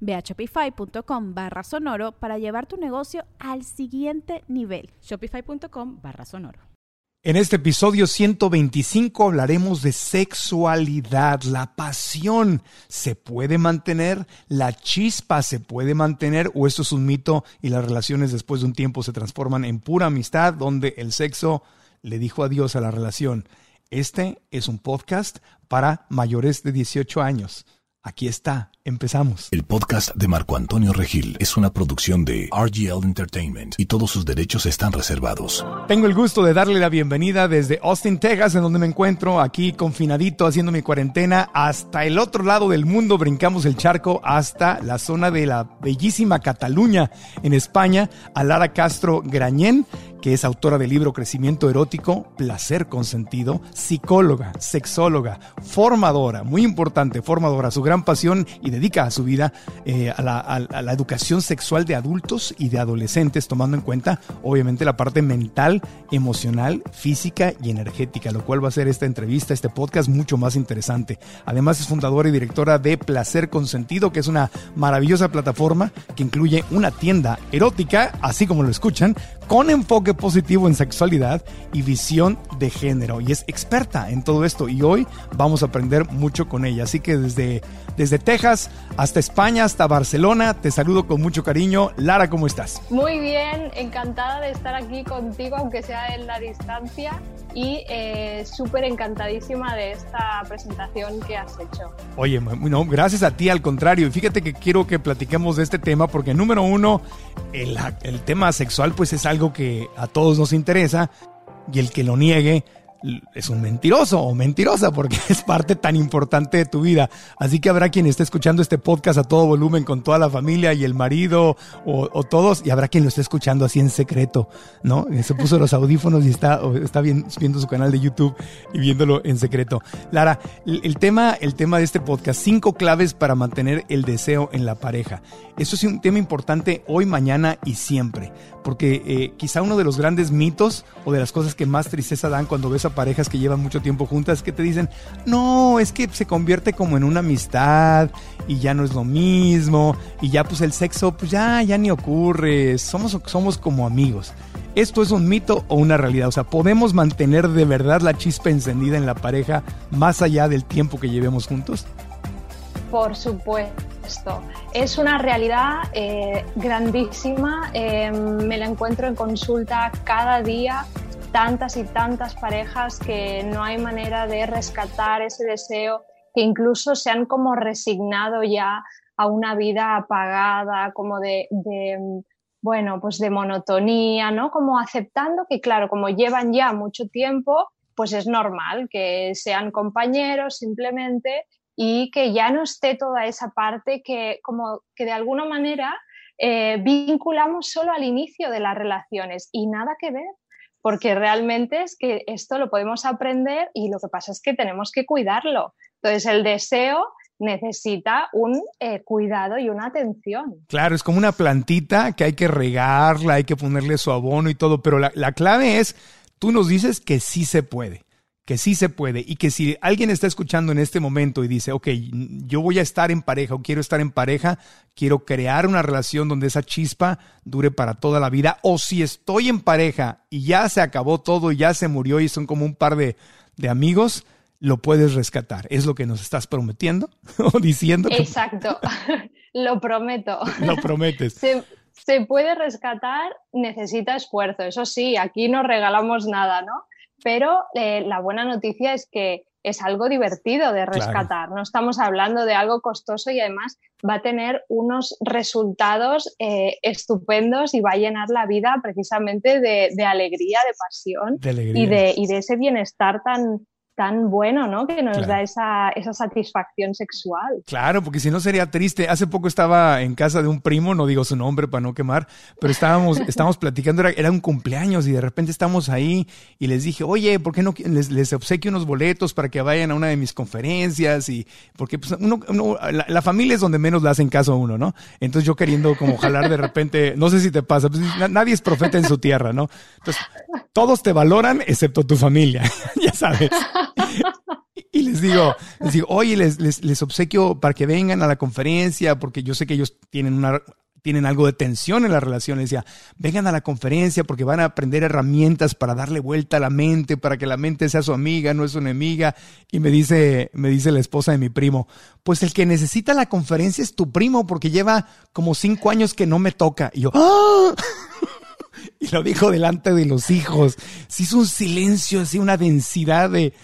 Ve a shopify.com barra sonoro para llevar tu negocio al siguiente nivel. Shopify.com barra sonoro. En este episodio 125 hablaremos de sexualidad, la pasión. ¿Se puede mantener? ¿La chispa se puede mantener? ¿O esto es un mito y las relaciones después de un tiempo se transforman en pura amistad donde el sexo le dijo adiós a la relación? Este es un podcast para mayores de 18 años. Aquí está, empezamos. El podcast de Marco Antonio Regil es una producción de RGL Entertainment y todos sus derechos están reservados. Tengo el gusto de darle la bienvenida desde Austin, Texas, en donde me encuentro aquí confinadito haciendo mi cuarentena, hasta el otro lado del mundo, brincamos el charco hasta la zona de la bellísima Cataluña en España, a Lara Castro Grañén que es autora del libro Crecimiento Erótico, Placer Consentido, psicóloga, sexóloga, formadora, muy importante, formadora, su gran pasión y dedica a su vida eh, a, la, educación sexual de adultos y de adolescentes, tomando en cuenta obviamente la parte mental, emocional, física y energética, lo cual va a ser esta entrevista, este podcast mucho más interesante. Además es fundadora y directora de Placer Consentido, que es una maravillosa plataforma que incluye una tienda erótica, así como lo escuchan, con enfoque positivo en sexualidad y visión de género. Y es experta en todo esto y hoy vamos a aprender mucho con ella. Así que desde, desde Texas hasta España, hasta Barcelona, te saludo con mucho cariño. Lara, ¿cómo estás? Muy bien, encantada de estar aquí contigo, aunque sea en la distancia. Y eh, súper encantadísima de esta presentación que has hecho. Oye, no, gracias a ti, al contrario. Y fíjate que quiero que platiquemos de este tema porque número uno, el, el tema sexual pues es algo que a todos nos interesa y el que lo niegue es un mentiroso o mentirosa porque es parte tan importante de tu vida. Así que habrá quien esté escuchando este podcast a todo volumen con toda la familia y el marido o, todos y habrá quien lo esté escuchando así en secreto, ¿no? Se puso los audífonos y está, está viendo su canal de YouTube y viéndolo en secreto. Lara, el, tema, el tema de este podcast, cinco claves para mantener el deseo en la pareja. Eso es un tema importante hoy, mañana y siempre, porque eh, quizá uno de los grandes mitos o de las cosas que más tristeza dan cuando ves a parejas que llevan mucho tiempo juntas que te dicen, no, es que se convierte como en una amistad y ya no es lo mismo y ya pues el sexo pues ya, ya ni ocurre, somos, somos como amigos. ¿Esto es un mito o una realidad? O sea, ¿podemos mantener de verdad la chispa encendida en la pareja más allá del tiempo que llevemos juntos? Por supuesto. Es una realidad eh, grandísima. Eh, me la encuentro en consulta cada día tantas y tantas parejas que no hay manera de rescatar ese deseo, que incluso se han como resignado ya a una vida apagada, como de, bueno, pues de monotonía, ¿no? Como aceptando que, claro, como llevan ya mucho tiempo, pues es normal que sean compañeros simplemente y que ya no esté toda esa parte que como que de alguna manera eh, vinculamos solo al inicio de las relaciones y nada que ver porque realmente es que esto lo podemos aprender y lo que pasa es que tenemos que cuidarlo. Entonces el deseo necesita un eh, cuidado y una atención. Claro, es como una plantita que hay que regarla, hay que ponerle su abono y todo, pero la, la clave es, tú nos dices que sí se puede que sí se puede y que si alguien está escuchando en este momento y dice, ok, yo voy a estar en pareja o quiero estar en pareja, quiero crear una relación donde esa chispa dure para toda la vida, o si estoy en pareja y ya se acabó todo y ya se murió y son como un par de, amigos, lo puedes rescatar. ¿Es lo que nos estás prometiendo o diciendo? Exacto, lo prometo. Lo prometes. Se, se puede rescatar, necesita esfuerzo, eso sí, aquí no regalamos nada, ¿no? Pero eh, la buena noticia es que es algo divertido de rescatar. No estamos hablando de algo costoso y además va a tener unos resultados eh, estupendos y va a llenar la vida precisamente de, alegría, de pasión Y, de, y de ese bienestar tan, tan bueno, ¿no? Que nos da esa, esa, satisfacción sexual. Claro, porque si no sería triste. Hace poco estaba en casa de un primo, no digo su nombre para no quemar, pero estábamos, estábamos platicando, era, era, un cumpleaños y de repente estamos ahí y les dije, oye, ¿por qué no les, les obsequio unos boletos para que vayan a una de mis conferencias? Y porque pues, uno, la, familia es donde menos le hacen caso a uno, ¿no? Entonces yo queriendo como jalar de repente, no sé si te pasa, pues, nadie es profeta en su tierra, ¿no? Entonces, todos te valoran excepto tu familia, ya sabes. Y les digo, les digo, oye, les, les, obsequio para que vengan a la conferencia, porque yo sé que ellos tienen una tienen algo de tensión en la relación. Les decía, vengan a la conferencia porque van a aprender herramientas para darle vuelta a la mente, para que la mente sea su amiga, no es su enemiga. Y me dice, me dice la esposa de mi primo, pues el que necesita la conferencia es tu primo porque lleva como cinco años que no me toca. Y yo, ¡Ah! y lo dijo delante de los hijos. Se hizo un silencio, así una densidad de,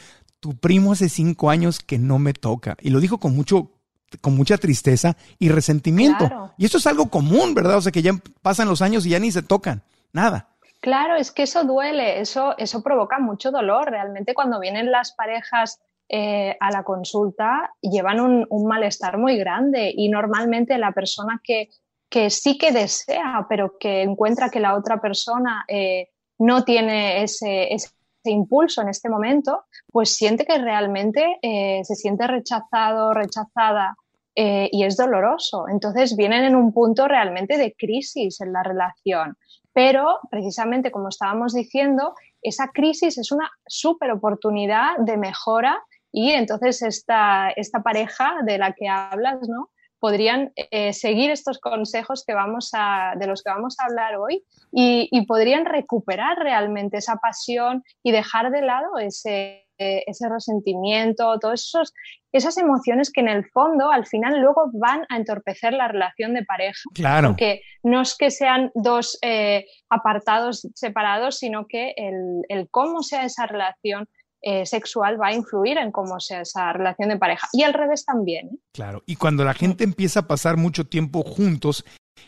tu primo hace cinco años que no me toca. Y lo dijo con mucho, con mucha tristeza y resentimiento. Y eso es algo común, ¿verdad? O sea, que ya pasan los años y ya ni se tocan. Nada. Claro, es que eso duele, eso, eso provoca mucho dolor. Realmente cuando vienen las parejas eh, a la consulta llevan un, malestar muy grande y normalmente la persona que, que, sí que desea, pero que encuentra que la otra persona eh, no tiene ese, ese impulso en este momento, pues siente que realmente eh, se siente rechazado, rechazada eh, y es doloroso. Entonces vienen en un punto realmente de crisis en la relación. Pero precisamente como estábamos diciendo, esa crisis es una súper oportunidad de mejora y entonces esta, esta pareja de la que hablas, ¿no? podrían eh, seguir estos consejos que vamos a, de los que vamos a hablar hoy y, podrían recuperar realmente esa pasión y dejar de lado ese, ese resentimiento, todas esas emociones que en el fondo al final luego van a entorpecer la relación de pareja. Claro. Porque no es que sean dos eh, apartados separados, sino que el, el cómo sea esa relación eh, sexual va a influir en cómo sea esa relación de pareja. Y al revés también. ¿eh? Claro, y cuando la gente empieza a pasar mucho tiempo juntos,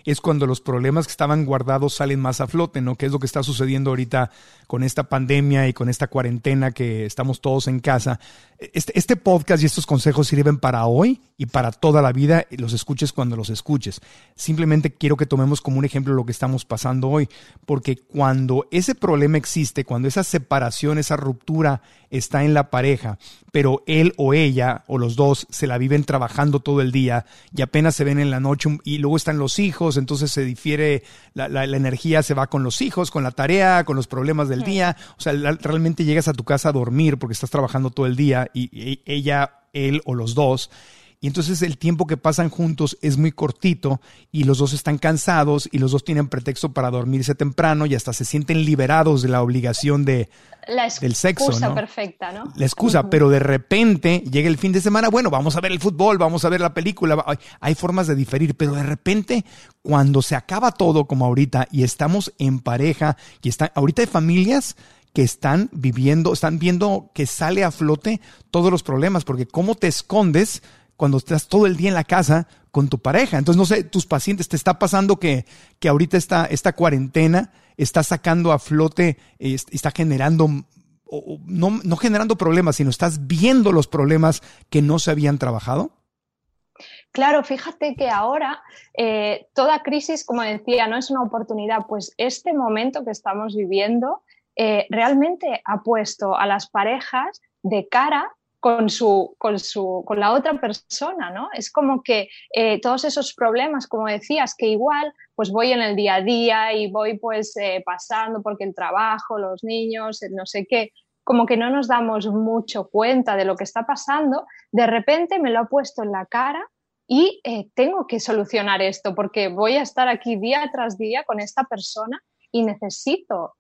es cuando los problemas que estaban guardados salen más a flote, ¿no? Que es lo que está sucediendo ahorita con esta pandemia y con esta cuarentena que estamos todos en casa. Este, este, podcast y estos consejos sirven para hoy y para toda la vida, los escuches cuando los escuches. Simplemente quiero que tomemos como un ejemplo lo que estamos pasando hoy, porque cuando ese problema existe, cuando esa separación, esa ruptura está en la pareja, pero él o ella o los dos se la viven trabajando todo el día y apenas se ven en la noche y luego están los hijos, entonces se difiere, la, la, energía se va con los hijos, con la tarea, con los problemas del día, o sea, realmente llegas a tu casa a dormir porque estás trabajando todo el día y, ella, él o los dos. Y entonces el tiempo que pasan juntos es muy cortito y los dos están cansados y los dos tienen pretexto para dormirse temprano y hasta se sienten liberados de la obligación de, del sexo. La excusa perfecta, ¿no? La excusa, pero de repente llega el fin de semana, bueno, vamos a ver el fútbol, vamos a ver la película, hay formas de diferir, pero de repente cuando se acaba todo como ahorita y estamos en pareja y están, ahorita hay familias que están viviendo, están viendo que sale a flote todos los problemas, porque cómo te escondes cuando estás todo el día en la casa con tu pareja. Entonces, no sé, tus pacientes, ¿te está pasando que, que ahorita esta, cuarentena está sacando a flote, está generando, no, no generando problemas, sino estás viendo los problemas que no se habían trabajado? Claro, fíjate que ahora eh, toda crisis, como decía, no es una oportunidad, pues este momento que estamos viviendo eh, realmente ha puesto a las parejas de cara con, su, con, su, con la otra persona, ¿no? Es como que eh, todos esos problemas, como decías, que igual pues voy en el día a día y voy pues eh, pasando porque el trabajo, los niños, no sé qué, como que no nos damos mucho cuenta de lo que está pasando, de repente me lo ha puesto en la cara y tengo que solucionar esto porque voy a estar aquí día tras día con esta persona y necesito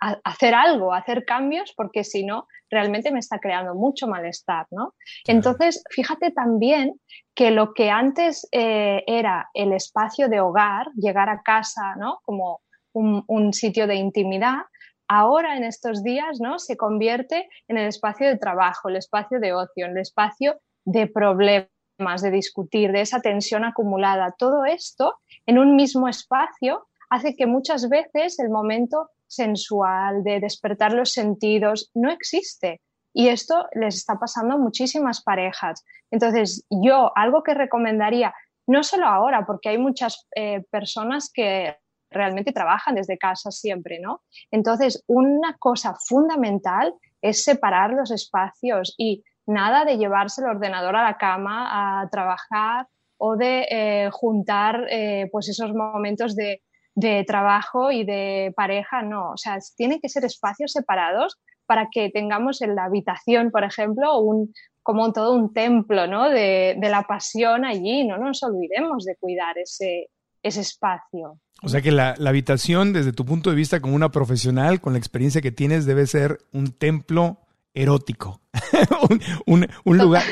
hacer algo, hacer cambios, porque si no, realmente me está creando mucho malestar, ¿no? Entonces, fíjate también que lo que antes eh, era el espacio de hogar, llegar a casa, ¿no? Como un, sitio de intimidad, ahora en estos días ¿no? se convierte en el espacio de trabajo, el espacio de ocio, el espacio de problemas, de discutir, de esa tensión acumulada. Todo esto en un mismo espacio hace que muchas veces el momento sensual, de despertar los sentidos, no existe. Y esto les está pasando a muchísimas parejas. Entonces, yo algo que recomendaría, no solo ahora, porque hay muchas eh, personas que realmente trabajan desde casa siempre, ¿no? Entonces, una cosa fundamental es separar los espacios y nada de llevarse el ordenador a la cama a trabajar o de eh, juntar eh, pues esos momentos de, de trabajo y de pareja, no, o sea, tienen que ser espacios separados para que tengamos en la habitación, por ejemplo, un, como todo un templo ¿no? de, de, la pasión allí, no nos olvidemos de cuidar ese, ese espacio. O sea que la, la, habitación, desde tu punto de vista como una profesional, con la experiencia que tienes, debe ser un templo erótico, un, un, un, lugar,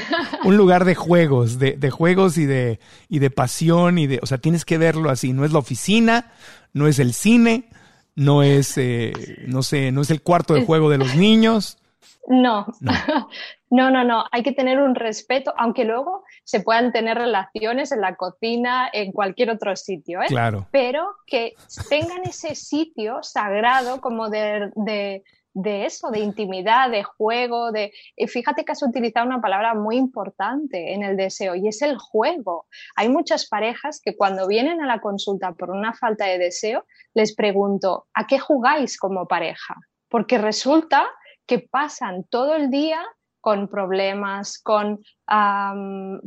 un lugar de juegos, de, de, juegos y de, y de pasión y de, o sea, tienes que verlo así, no es la oficina, no es el cine, no es, eh, no sé, no es el cuarto de juego de los niños. No. no, no, no, no, hay que tener un respeto, aunque luego se puedan tener relaciones en la cocina, en cualquier otro sitio, ¿eh? Claro. Pero que tengan ese sitio sagrado como de, de de eso, de intimidad, de juego, de... fíjate que has utilizado una palabra muy importante en el deseo y es el juego. Hay muchas parejas que cuando vienen a la consulta por una falta de deseo, les pregunto, ¿a qué jugáis como pareja? Porque resulta que pasan todo el día con problemas, con um,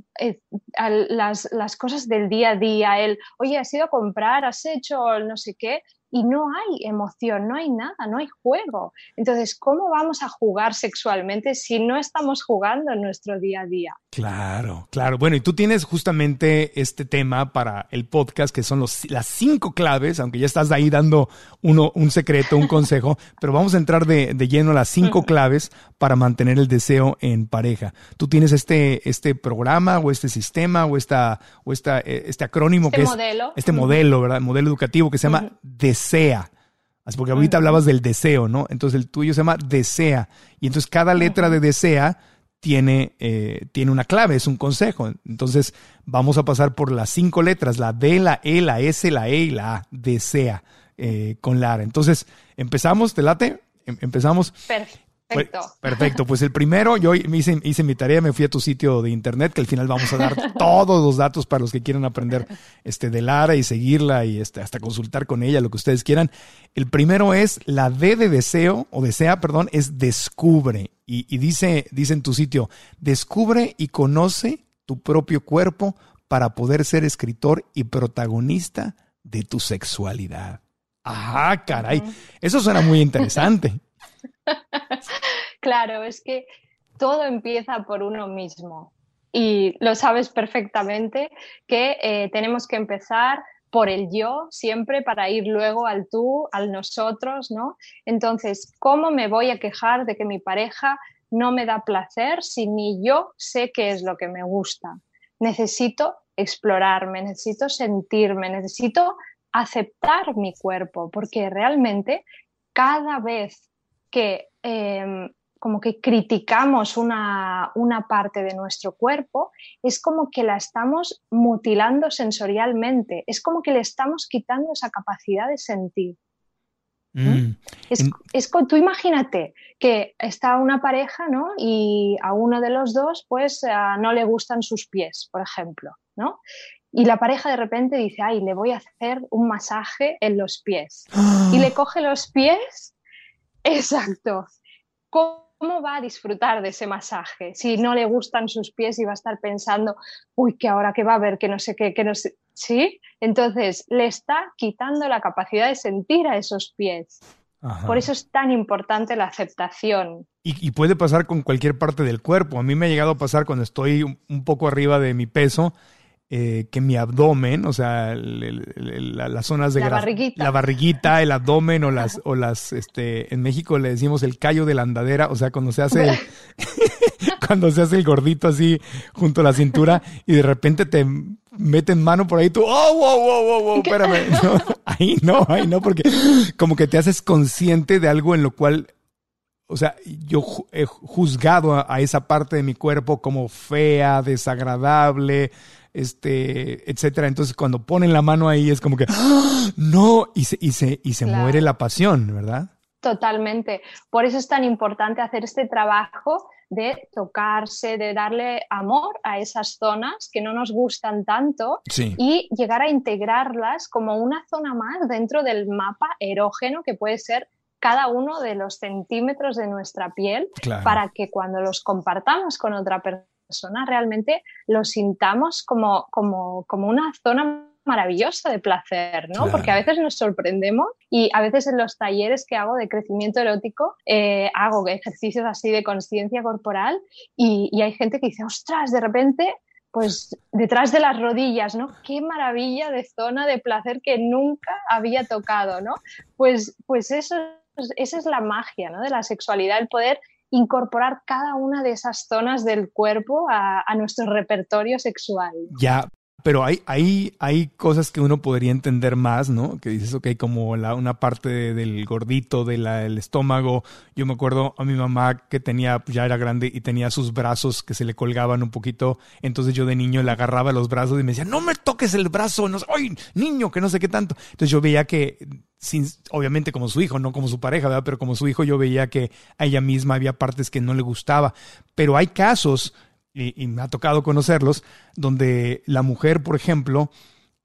las, las, cosas del día a día, el, oye, has ido a comprar, has hecho no sé qué, y no hay emoción, no hay nada, no hay juego. Entonces, ¿cómo vamos a jugar sexualmente si no estamos jugando en nuestro día a día? Claro, claro. Bueno, y tú tienes justamente este tema para el podcast, que son los, las cinco claves, aunque ya estás ahí dando uno, un secreto, un consejo, pero vamos a entrar de, de lleno a las cinco claves para mantener el deseo en pareja. Tú tienes este, este programa o este sistema o, esta, o esta, eh, este acrónimo este que modelo. es este modelo, ¿verdad? Modelo educativo que se llama Desea. Porque ahorita hablabas del deseo, ¿no? Entonces el tuyo se llama Desea. Y entonces cada letra de Desea tiene, eh, tiene una clave, es un consejo. Entonces vamos a pasar por las cinco letras, la D, la E, la S, la E y la A, desea, eh, con Lara. Entonces, empezamos, ¿te late? Em, empezamos. Perfecto. Perfecto. Perfecto. Pues el primero, yo hice, hice, mi tarea, me fui a tu sitio de internet, que al final vamos a dar todos los datos para los que quieran aprender este, de Lara y seguirla y este, hasta consultar con ella, lo que ustedes quieran. El primero es la D de deseo, o desea, perdón, es descubre. Y, y dice, dice en tu sitio, descubre y conoce tu propio cuerpo para poder ser escritor y protagonista de tu sexualidad. Ajá, caray. Eso suena muy interesante. claro, es que todo empieza por uno mismo y lo sabes perfectamente que eh, tenemos que empezar por el yo siempre para ir luego al tú, al nosotros, ¿no? Entonces, ¿cómo me voy a quejar de que mi pareja no me da placer si ni yo sé qué es lo que me gusta? Necesito explorarme, necesito sentirme, necesito aceptar mi cuerpo, porque realmente cada vez que eh, como que criticamos una, una, parte de nuestro cuerpo, es como que la estamos mutilando sensorialmente, es como que le estamos quitando esa capacidad de sentir. Mm. Es, es, tú imagínate que está una pareja, ¿no? Y a uno de los dos, pues, uh, no le gustan sus pies, por ejemplo, ¿no? Y la pareja de repente dice, ay, le voy a hacer un masaje en los pies. Y le coge los pies Exacto. ¿Cómo va a disfrutar de ese masaje? Si no le gustan sus pies y va a estar pensando, uy, que ahora que va a ver, que no sé qué, que no sé. ¿Sí? Entonces, le está quitando la capacidad de sentir a esos pies. Ajá. Por eso es tan importante la aceptación. Y, y, puede pasar con cualquier parte del cuerpo. A mí me ha llegado a pasar cuando estoy un poco arriba de mi peso eh, que mi abdomen, o sea, el, el, la, las zonas de la barriguita. la barriguita, el abdomen o las, o las, este, en México le decimos el callo de la andadera, o sea, cuando se hace, cuando se hace el gordito así junto a la cintura y de repente te meten mano por ahí, tú, oh, wow, wow, wow, wow, espérame. ahí no, ahí no, porque como que te haces consciente de algo en lo cual, o sea, yo he juzgado a, esa parte de mi cuerpo como fea, desagradable, este, etcétera. Entonces, cuando ponen la mano ahí es como que, ¡Ah! no, y se, y se, y se muere la pasión, ¿verdad? Totalmente. Por eso es tan importante hacer este trabajo de tocarse, de darle amor a esas zonas que no nos gustan tanto y llegar a integrarlas como una zona más dentro del mapa erógeno que puede ser cada uno de los centímetros de nuestra piel para que cuando los compartamos con otra persona realmente lo sintamos como, como, como una zona maravillosa de placer, ¿no? Porque a veces nos sorprendemos y a veces en los talleres que hago de crecimiento erótico eh, hago ejercicios así de conciencia corporal y, hay gente que dice, ostras, de repente pues detrás de las rodillas, ¿no? Qué maravilla de zona de placer que nunca había tocado, ¿no? Pues, pues eso, esa es la magia, ¿no? De la sexualidad, el poder incorporar cada una de esas zonas del cuerpo a, nuestro repertorio sexual. Ya, pero hay, hay, hay cosas que uno podría entender más, ¿no? Que dices, ok, como la, una parte del gordito, del estómago. Yo me acuerdo a mi mamá que tenía, pues, ya era grande y tenía sus brazos que se le colgaban un poquito. Entonces yo de niño le agarraba los brazos y me decía, no me toques el brazo, no, ¡ay, niño! Que no sé qué tanto. Entonces yo veía que, sin, obviamente como su hijo, no como su pareja, ¿verdad? Pero como su hijo yo veía que a ella misma había partes que no le gustaba. Pero hay casos y, me ha tocado conocerlos, donde la mujer, por ejemplo,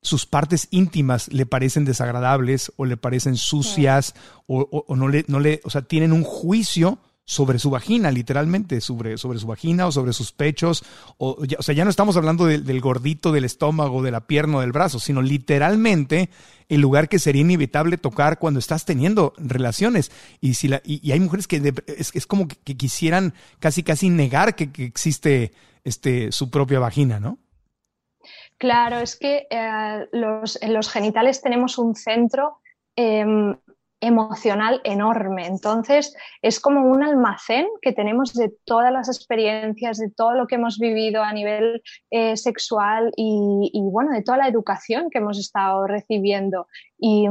sus partes íntimas le parecen desagradables o le parecen sucias o, no, le, no le, o sea, tienen un juicio sobre su vagina, literalmente, sobre, sobre su vagina o sobre sus pechos. O, o sea, ya no estamos hablando del gordito del estómago, de la pierna o del brazo, sino literalmente el lugar que sería inevitable tocar cuando estás teniendo relaciones. Y, si la, y, hay mujeres que es, como que, quisieran casi casi negar que, existe este, su propia vagina, ¿no? Claro, es que eh, los, en los genitales tenemos un centro em, emocional enorme. Entonces, es como un almacén que tenemos de todas las experiencias, de todo lo que hemos vivido a nivel eh, sexual y, bueno, de toda la educación que hemos estado recibiendo. Y,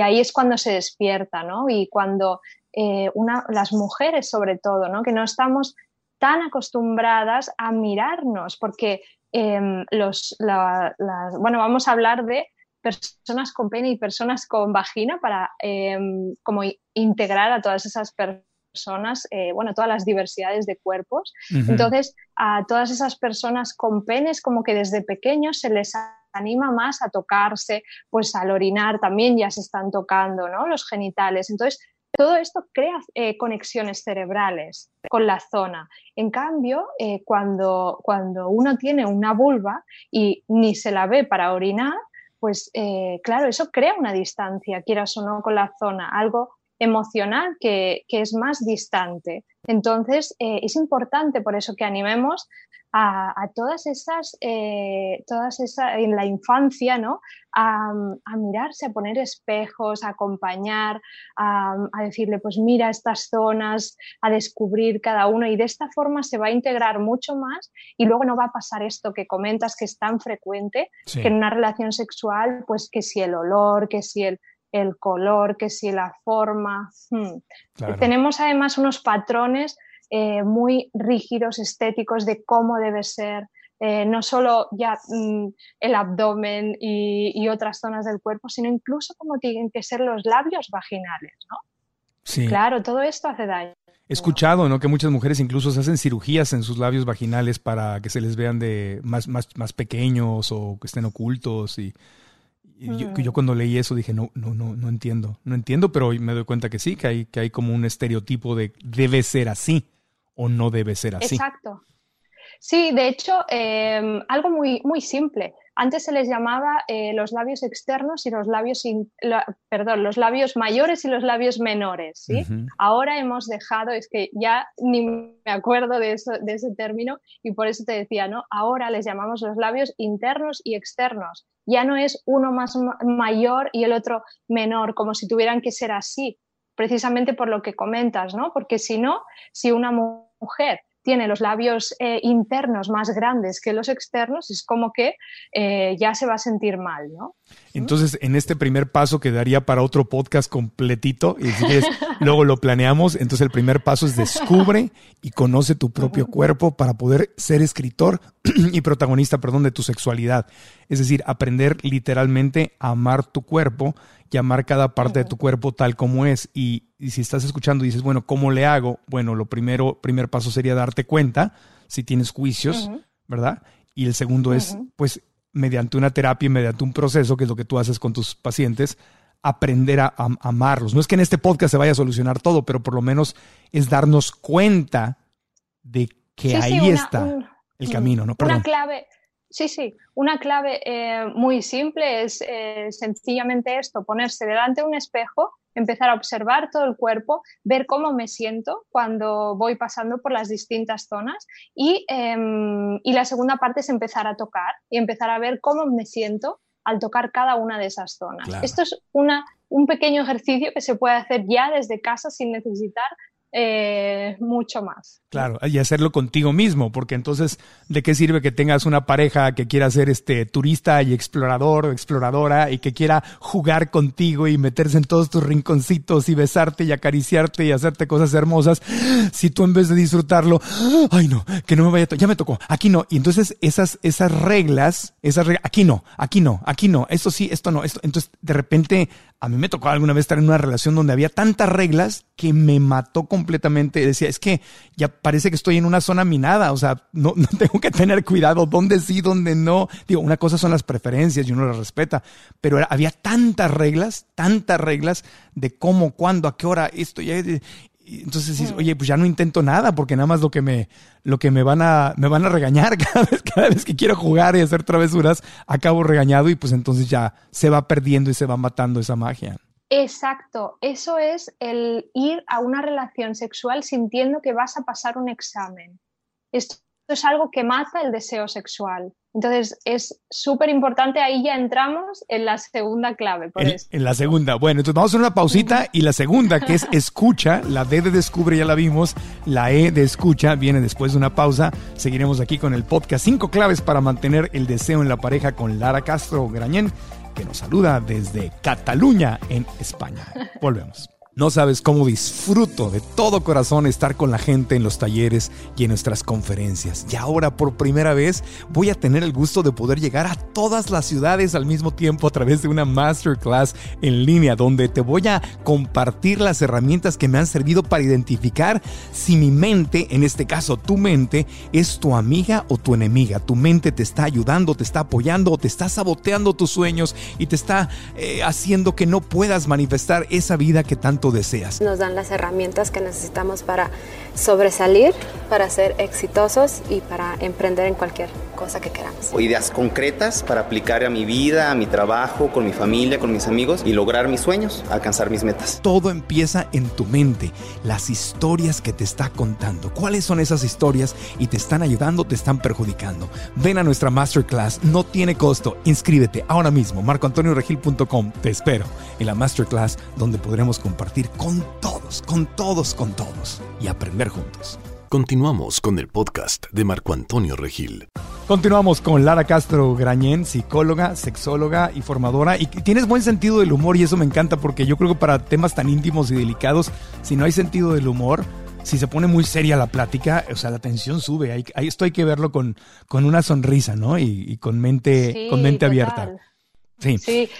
ahí es cuando se despierta, ¿no? Y cuando eh, una, las mujeres, sobre todo, ¿no? Que no estamos tan acostumbradas a mirarnos, porque em, los, bueno, vamos a hablar de personas con pene y personas con vagina para em, como integrar a todas esas personas, eh, bueno, todas las diversidades de cuerpos. Entonces, a todas esas personas con penes, como que desde pequeños se les anima más a tocarse, pues al orinar también ya se están tocando, ¿no? Los genitales. Entonces, todo esto crea eh, conexiones cerebrales con la zona. En cambio, eh, cuando, cuando uno tiene una vulva y ni se la ve para orinar, pues eh, claro, eso crea una distancia, quieras o no, con la zona, algo emocional que, es más distante. Entonces, eh, es importante por eso que animemos a, todas esas, eh, todas esas, en la infancia, ¿no? A, mirarse, a poner espejos, a acompañar, a, decirle, pues mira estas zonas, a descubrir cada uno y de esta forma se va a integrar mucho más y luego no va a pasar esto que comentas que es tan frecuente, que en una relación sexual, pues que si el olor, que si el el color, que si la forma. Hmm. Tenemos además unos patrones eh, muy rígidos, estéticos de cómo debe ser, eh, no solo ya mm, el abdomen y, otras zonas del cuerpo, sino incluso cómo tienen que ser los labios vaginales, ¿no? Sí. Claro, todo esto hace daño. He escuchado, ¿no? Que muchas mujeres incluso se hacen cirugías en sus labios vaginales para que se les vean de más, más, más pequeños o que estén ocultos y yo, yo, cuando leí eso dije, no, no, no, no entiendo. No entiendo, pero me doy cuenta que sí, que hay, que hay como un estereotipo de debe ser así o no debe ser así. Exacto. Sí, de hecho, em, algo muy, muy simple. Antes se les llamaba eh, los labios externos y los labios, perdón, los labios mayores y los labios menores. ¿sí? Ahora hemos dejado, es que ya ni me acuerdo de, eso, de ese término y por eso te decía, ¿no? Ahora les llamamos los labios internos y externos. Ya no es uno más mayor y el otro menor, como si tuvieran que ser así, precisamente por lo que comentas, ¿no? Porque si no, si una mujer tiene los labios eh, internos más grandes que los externos, es como que eh, ya se va a sentir mal, ¿no? Entonces, en este primer paso quedaría para otro podcast completito, y si quieres, luego lo planeamos. Entonces, el primer paso es descubre y conoce tu propio cuerpo para poder ser escritor y protagonista, perdón, de tu sexualidad. Es decir, aprender literalmente a amar tu cuerpo y amar cada parte de tu cuerpo tal como es. Y, si estás escuchando y dices, bueno, ¿cómo le hago? Bueno, lo primero, primer paso sería darte cuenta si tienes juicios, ¿verdad? Y el segundo es, pues, mediante una terapia y mediante un proceso, que es lo que tú haces con tus pacientes, aprender a, amarlos. No es que en este podcast se vaya a solucionar todo, pero por lo menos es darnos cuenta de que ahí está el camino, ¿no? Una clave, sí, sí, una clave eh, muy simple es eh, sencillamente esto, ponerse delante de un espejo empezar a observar todo el cuerpo, ver cómo me siento cuando voy pasando por las distintas zonas y, em, y, la segunda parte es empezar a tocar y empezar a ver cómo me siento al tocar cada una de esas zonas. Esto es una, un pequeño ejercicio que se puede hacer ya desde casa sin necesitar eh, mucho más. Claro, y hacerlo contigo mismo, porque entonces, ¿de qué sirve que tengas una pareja que quiera ser este turista y explorador o exploradora y que quiera jugar contigo y meterse en todos tus rinconcitos y besarte y acariciarte y hacerte cosas hermosas? Si tú en vez de disfrutarlo, ay no, que no me vaya, ya me tocó, aquí no. Y entonces esas, esas reglas, esas reglas, aquí no, aquí no, aquí no, esto sí, esto no, esto. Entonces de repente a mí me tocó alguna vez estar en una relación donde había tantas reglas que me mató completamente. Decía, es que ya parece que estoy en una zona minada, o sea, no, no tengo que tener cuidado dónde sí, dónde no. Digo, una cosa son las preferencias y uno las respeta, pero había tantas reglas, tantas reglas de cómo, cuándo, a qué hora, esto, ya, entonces dices, oye, pues ya no intento nada porque nada más lo que me, lo que me van a, me van a regañar cada vez, cada vez que quiero jugar y hacer travesuras, acabo regañado y pues entonces ya se va perdiendo y se va matando esa magia. Exacto, eso es el ir a una relación sexual sintiendo que vas a pasar un examen. Esto es algo que mata el deseo sexual. Entonces es súper importante, ahí ya entramos en la segunda clave. en, la segunda, bueno, entonces vamos a hacer una pausita y la segunda que es escucha, la D de descubre ya la vimos, la E de escucha viene después de una pausa. Seguiremos aquí con el podcast Cinco claves para mantener el deseo en la pareja con Lara Castro Grañén, que nos saluda desde Cataluña en España. Volvemos. No sabes cómo disfruto de todo corazón estar con la gente en los talleres y en nuestras conferencias. Y ahora por primera vez voy a tener el gusto de poder llegar a todas las ciudades al mismo tiempo a través de una masterclass en línea donde te voy a compartir las herramientas que me han servido para identificar si mi mente, en este caso tu mente, es tu amiga o tu enemiga. Tu mente te está ayudando, te está apoyando te está saboteando tus sueños y te está eh, haciendo que no puedas manifestar esa vida que tanto deseas. Nos dan las herramientas que necesitamos para sobresalir, para ser exitosos y para emprender en cualquier cosa que queramos. Ideas concretas para aplicar a mi vida, a mi trabajo, con mi familia, con mis amigos y lograr mis sueños, alcanzar mis metas. Todo empieza en tu mente, las historias que te está contando. ¿Cuáles son esas historias y te están ayudando, te están perjudicando? Ven a nuestra masterclass, no tiene costo. Inscríbete ahora mismo, marcoantonioregil.com. Te espero en la masterclass donde podremos compartir con todos, con todos, con todos y aprender juntos. Continuamos con el podcast de Marco Antonio Regil. Continuamos con Lara Castro Grañén, psicóloga, sexóloga y formadora. Y tienes buen sentido del humor y eso me encanta porque yo creo que para temas tan íntimos y delicados, si no hay sentido del humor, si se pone muy seria la plática, o sea, la tensión sube. Hay, esto hay que verlo con, con una sonrisa, ¿no? Y, con mente, con mente abierta. Sí, sí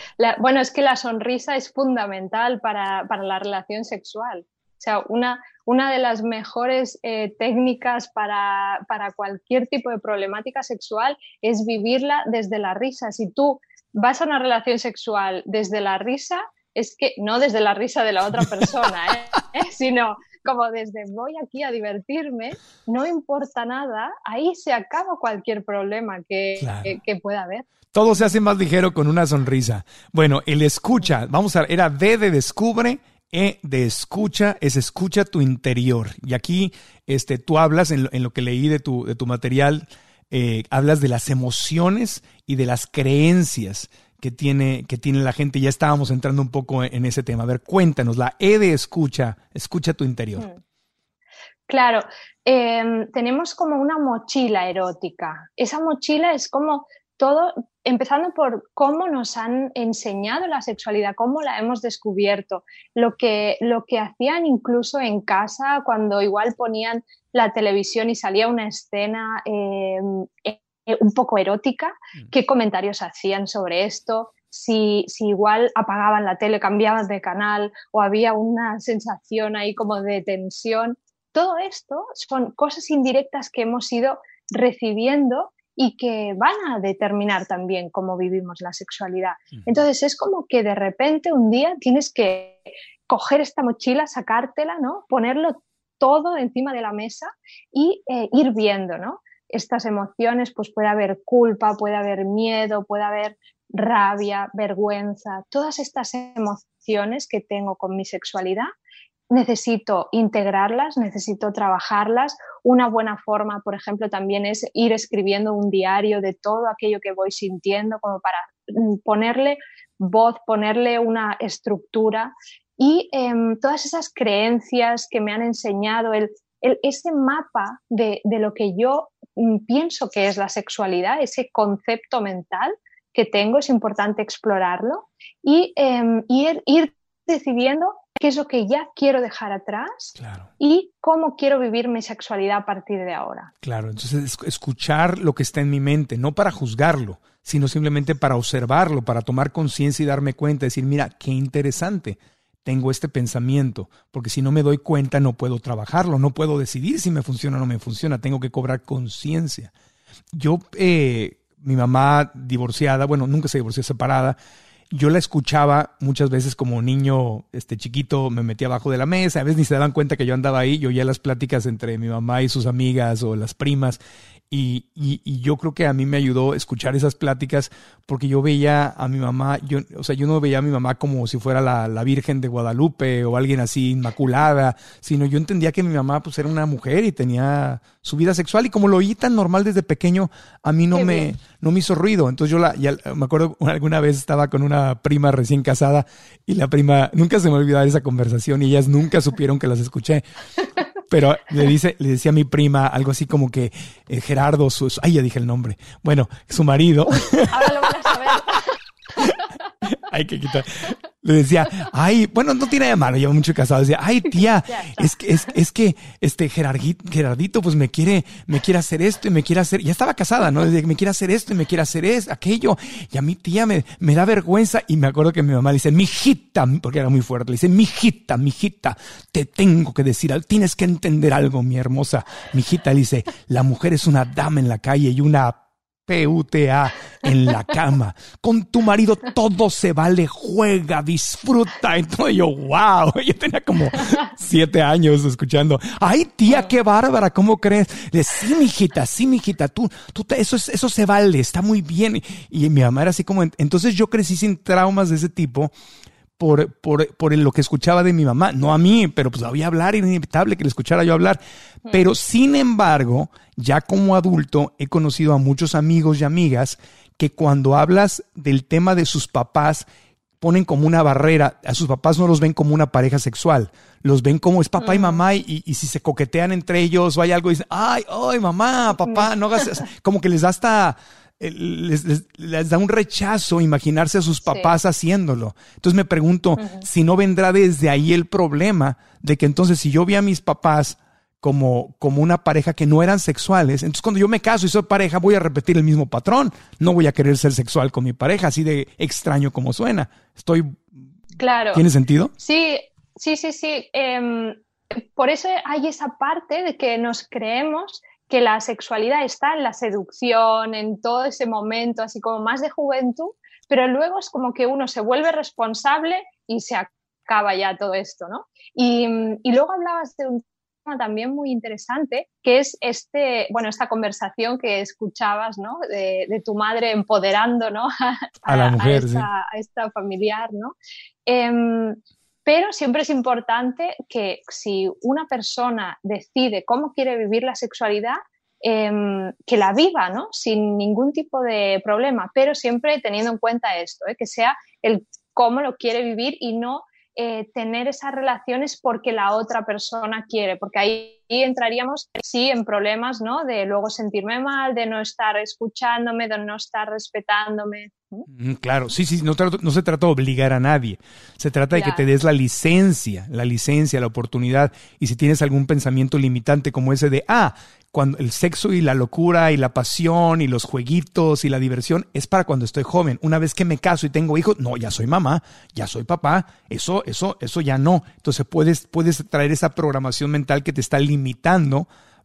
bueno, es que la sonrisa es fundamental para, para la relación sexual. O sea, una, una de las mejores eh, técnicas para, cualquier tipo de problemática sexual es vivirla desde la risa. Si tú vas a una relación sexual desde la risa, es que no desde la risa de la otra persona, ¿eh? ¿Eh? sino como desde voy aquí a divertirme, no importa nada, ahí se acaba cualquier problema que, que, pueda haber. Todo se hace más ligero con una sonrisa. Bueno, el escucha, vamos a, era D de descubre, e de escucha es escucha tu interior. Y aquí este, tú hablas, en lo, que leí de tu, de tu material, eh, hablas de las emociones y de las creencias que tiene, que tiene la gente. Ya estábamos entrando un poco en ese tema. A ver, cuéntanos, la E de escucha, escucha tu interior. Mm. Claro, em, tenemos como una mochila erótica. Esa mochila es como todo, empezando por cómo nos han enseñado la sexualidad, cómo la hemos descubierto, lo que, lo que hacían incluso en casa cuando igual ponían la televisión y salía una escena em, eh, un poco erótica, mm. qué comentarios hacían sobre esto, si, si, igual apagaban la tele, cambiaban de canal o había una sensación ahí como de tensión. Todo esto son cosas indirectas que hemos ido recibiendo y que van a determinar también cómo vivimos la sexualidad. Entonces es como que de repente un día tienes que coger esta mochila, sacártela, ¿no? Ponerlo todo encima de la mesa y eh, ir viendo, ¿no? Estas emociones, pues puede haber culpa, puede haber miedo, puede haber rabia, vergüenza, todas estas emociones que tengo con mi sexualidad necesito integrarlas, necesito trabajarlas. Una buena forma, por ejemplo, también es ir escribiendo un diario de todo aquello que voy sintiendo, como para mm, ponerle voz, ponerle una estructura y em, todas esas creencias que me han enseñado, el, ese mapa de, lo que yo mm, pienso que es la sexualidad, ese concepto mental que tengo, es importante explorarlo y em, ir, ir decidiendo qué es lo que ya quiero dejar atrás y cómo quiero vivir mi sexualidad a partir de ahora. Claro, entonces escuchar lo que está en mi mente, no para juzgarlo, sino simplemente para observarlo, para tomar conciencia y darme cuenta, decir, mira, qué interesante, tengo este pensamiento, porque si no me doy cuenta no puedo trabajarlo, no puedo decidir si me funciona o no me funciona, tengo que cobrar conciencia. Yo, eh, mi mamá divorciada, bueno, nunca se divorció, separada, yo la escuchaba muchas veces como niño este chiquito, me metía abajo de la mesa, a veces ni se daban cuenta que yo andaba ahí, yo oía las pláticas entre mi mamá y sus amigas o las primas y, y, yo creo que a mí me ayudó escuchar esas pláticas porque yo veía a mi mamá, yo, o sea, yo no veía a mi mamá como si fuera la, la, Virgen de Guadalupe o alguien así inmaculada, sino yo entendía que mi mamá pues era una mujer y tenía su vida sexual y como lo oí tan normal desde pequeño, a mí no, me, no me hizo ruido. Entonces yo la, ya, me acuerdo alguna vez estaba con una prima recién casada y la prima, nunca se me olvidó esa conversación y ellas nunca supieron que las escuché. Pero le dice, le decía a mi prima algo así como que eh, Gerardo, su, ay, ya dije el nombre. Bueno, su marido. Ahora lo van a saber. Hay que quitar le decía, ay, bueno, no tiene de malo, lleva mucho casado. Decía, ay, tía, es que, es, es que este Gerardito, Gerardito, pues me quiere, me quiere hacer esto y me quiere hacer, ya estaba casada, ¿no? Desde que me quiere hacer esto y me quiere hacer esto, aquello. Y a mi tía me, me da vergüenza. Y me acuerdo que mi mamá le dice, mijita, porque era muy fuerte, le dice, mijita, mijita, te tengo que decir, tienes que entender algo, mi hermosa. Mijita le dice, la mujer es una dama en la calle y una PUTA en la cama. Con tu marido todo se vale, juega, disfruta. Entonces yo, wow, yo tenía como siete años escuchando. Ay, tía, qué bárbara, ¿cómo crees? Le sí, mijita, sí, mijita, tú, tú, eso, eso se vale, está muy bien. Y mi mamá era así como, entonces yo crecí sin traumas de ese tipo por, por, por, lo que escuchaba de mi mamá, no a mí, pero pues había hablar, era inevitable que le escuchara yo hablar. Pero sin embargo, ya como adulto he conocido a muchos amigos y amigas que cuando hablas del tema de sus papás, ponen como una barrera, a sus papás no los ven como una pareja sexual, los ven como es papá y mamá y, y, si se coquetean entre ellos o hay algo, dicen, ay, ay, mamá, papá, no hagas, como que les da hasta eh, les, da un rechazo imaginarse a sus papás haciéndolo. Entonces me pregunto si no vendrá desde ahí el problema de que entonces si yo vi a mis papás como, como una pareja que no eran sexuales, entonces cuando yo me caso y soy pareja voy a repetir el mismo patrón. No voy a querer ser sexual con mi pareja, así de extraño como suena. Estoy... Claro. ¿Tiene sentido? Sí, sí, sí, sí. Em, por eso hay esa parte de que nos creemos que la sexualidad está en la seducción, en todo ese momento así como más de juventud, pero luego es como que uno se vuelve responsable y se acaba ya todo esto, ¿no? Y, luego hablabas de un tema también muy interesante, que es este, bueno, esta conversación que escuchabas, ¿no? De, tu madre empoderando, ¿no? A, la mujer, a, esta, familiar, ¿no? Em, pero siempre es importante que si una persona decide cómo quiere vivir la sexualidad, em, que la viva, ¿no? Sin ningún tipo de problema, pero siempre teniendo en cuenta esto, ¿eh? que sea el cómo lo quiere vivir y no eh, tener esas relaciones porque la otra persona quiere, porque ahí entraríamos sí en problemas, ¿no? De luego sentirme mal, de no estar escuchándome, de no estar respetándome. Claro, sí, sí, no, no, se trata de obligar a nadie, se trata de que te des la licencia, la licencia, la oportunidad, y si tienes algún pensamiento limitante como ese de, ah, cuando el sexo y la locura y la pasión y los jueguitos y la diversión es para cuando estoy joven. Una vez que me caso y tengo hijos, no, ya soy mamá, ya soy papá, eso, eso, eso ya no. Entonces puedes, puedes traer esa programación mental que te está limitando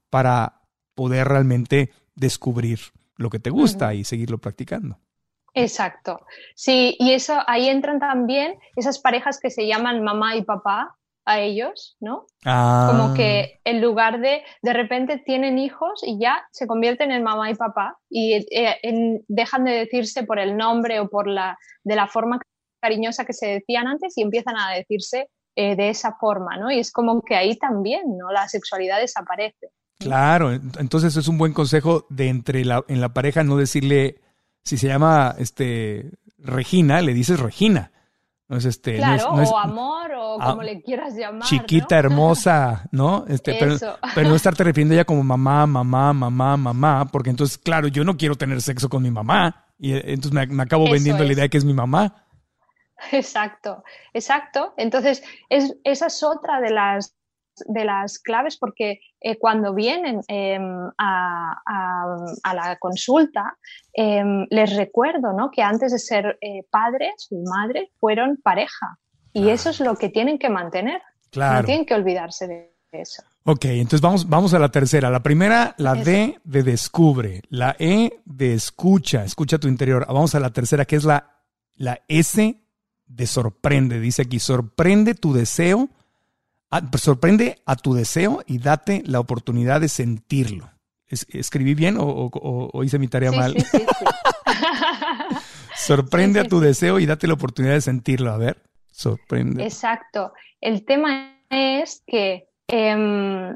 para poder realmente descubrir lo que te gusta y seguirlo practicando. Exacto. Sí, y eso ahí entran también esas parejas que se llaman mamá y papá, a ellos, ¿no? Ah. Como que en lugar de, de repente tienen hijos y ya se convierten en mamá y papá y eh, dejan de decirse por el nombre o por la, de la forma cariñosa que se decían antes y empiezan a decirse eh, de esa forma, ¿no? Y es como que ahí también, ¿no? La sexualidad desaparece. Claro, entonces es un buen consejo de entre la, en la pareja no decirle, si se llama este Regina, le dices Regina. No es este, claro, o amor, o como le quieras llamar. Chiquita, hermosa, ¿no? Este, pero, pero, no estarte refiriendo ya como mamá, mamá, mamá, mamá, porque entonces, claro, yo no quiero tener sexo con mi mamá. Y eh, entonces me, acabo vendiendo la idea de que es mi mamá. Exacto, exacto. Entonces, es, esa es otra de las de las claves porque eh, cuando vienen em, a, la consulta, em, les recuerdo ¿no? que antes de ser eh, padres y madres fueron pareja y eso es lo que tienen que mantener. No tienen que olvidarse de eso. Ok, entonces vamos, vamos a la tercera. La primera, la D de descubre, la E de escucha, escucha tu interior. Vamos a la tercera, que es la, la S de sorprende. Dice aquí, sorprende tu deseo Ah, sorprende a tu deseo y date la oportunidad de sentirlo. ¿Escribí bien o, hice mi tarea mal? sorprende a tu deseo y date la oportunidad de sentirlo. A ver, sorprende. Exacto. El tema es que em,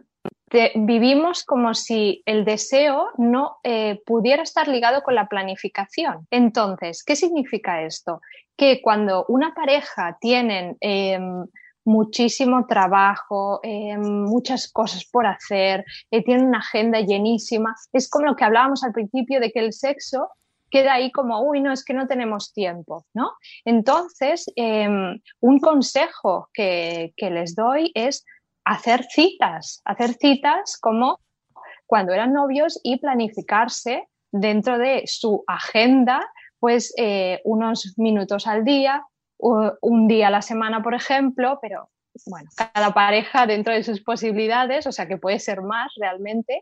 vivimos como si el deseo no eh, pudiera estar ligado con la planificación. Entonces, ¿qué significa esto? Que cuando una pareja tienen em, muchísimo trabajo, eh, muchas cosas por hacer, eh, tiene una agenda llenísima. Es como lo que hablábamos al principio de que el sexo queda ahí como, uy, no, es que no tenemos tiempo, ¿no? Entonces, em, un consejo que, que les doy es hacer citas, hacer citas como cuando eran novios y planificarse dentro de su agenda, pues eh, unos minutos al día, un día a la semana, por ejemplo, pero bueno, cada pareja dentro de sus posibilidades, o sea que puede ser más realmente.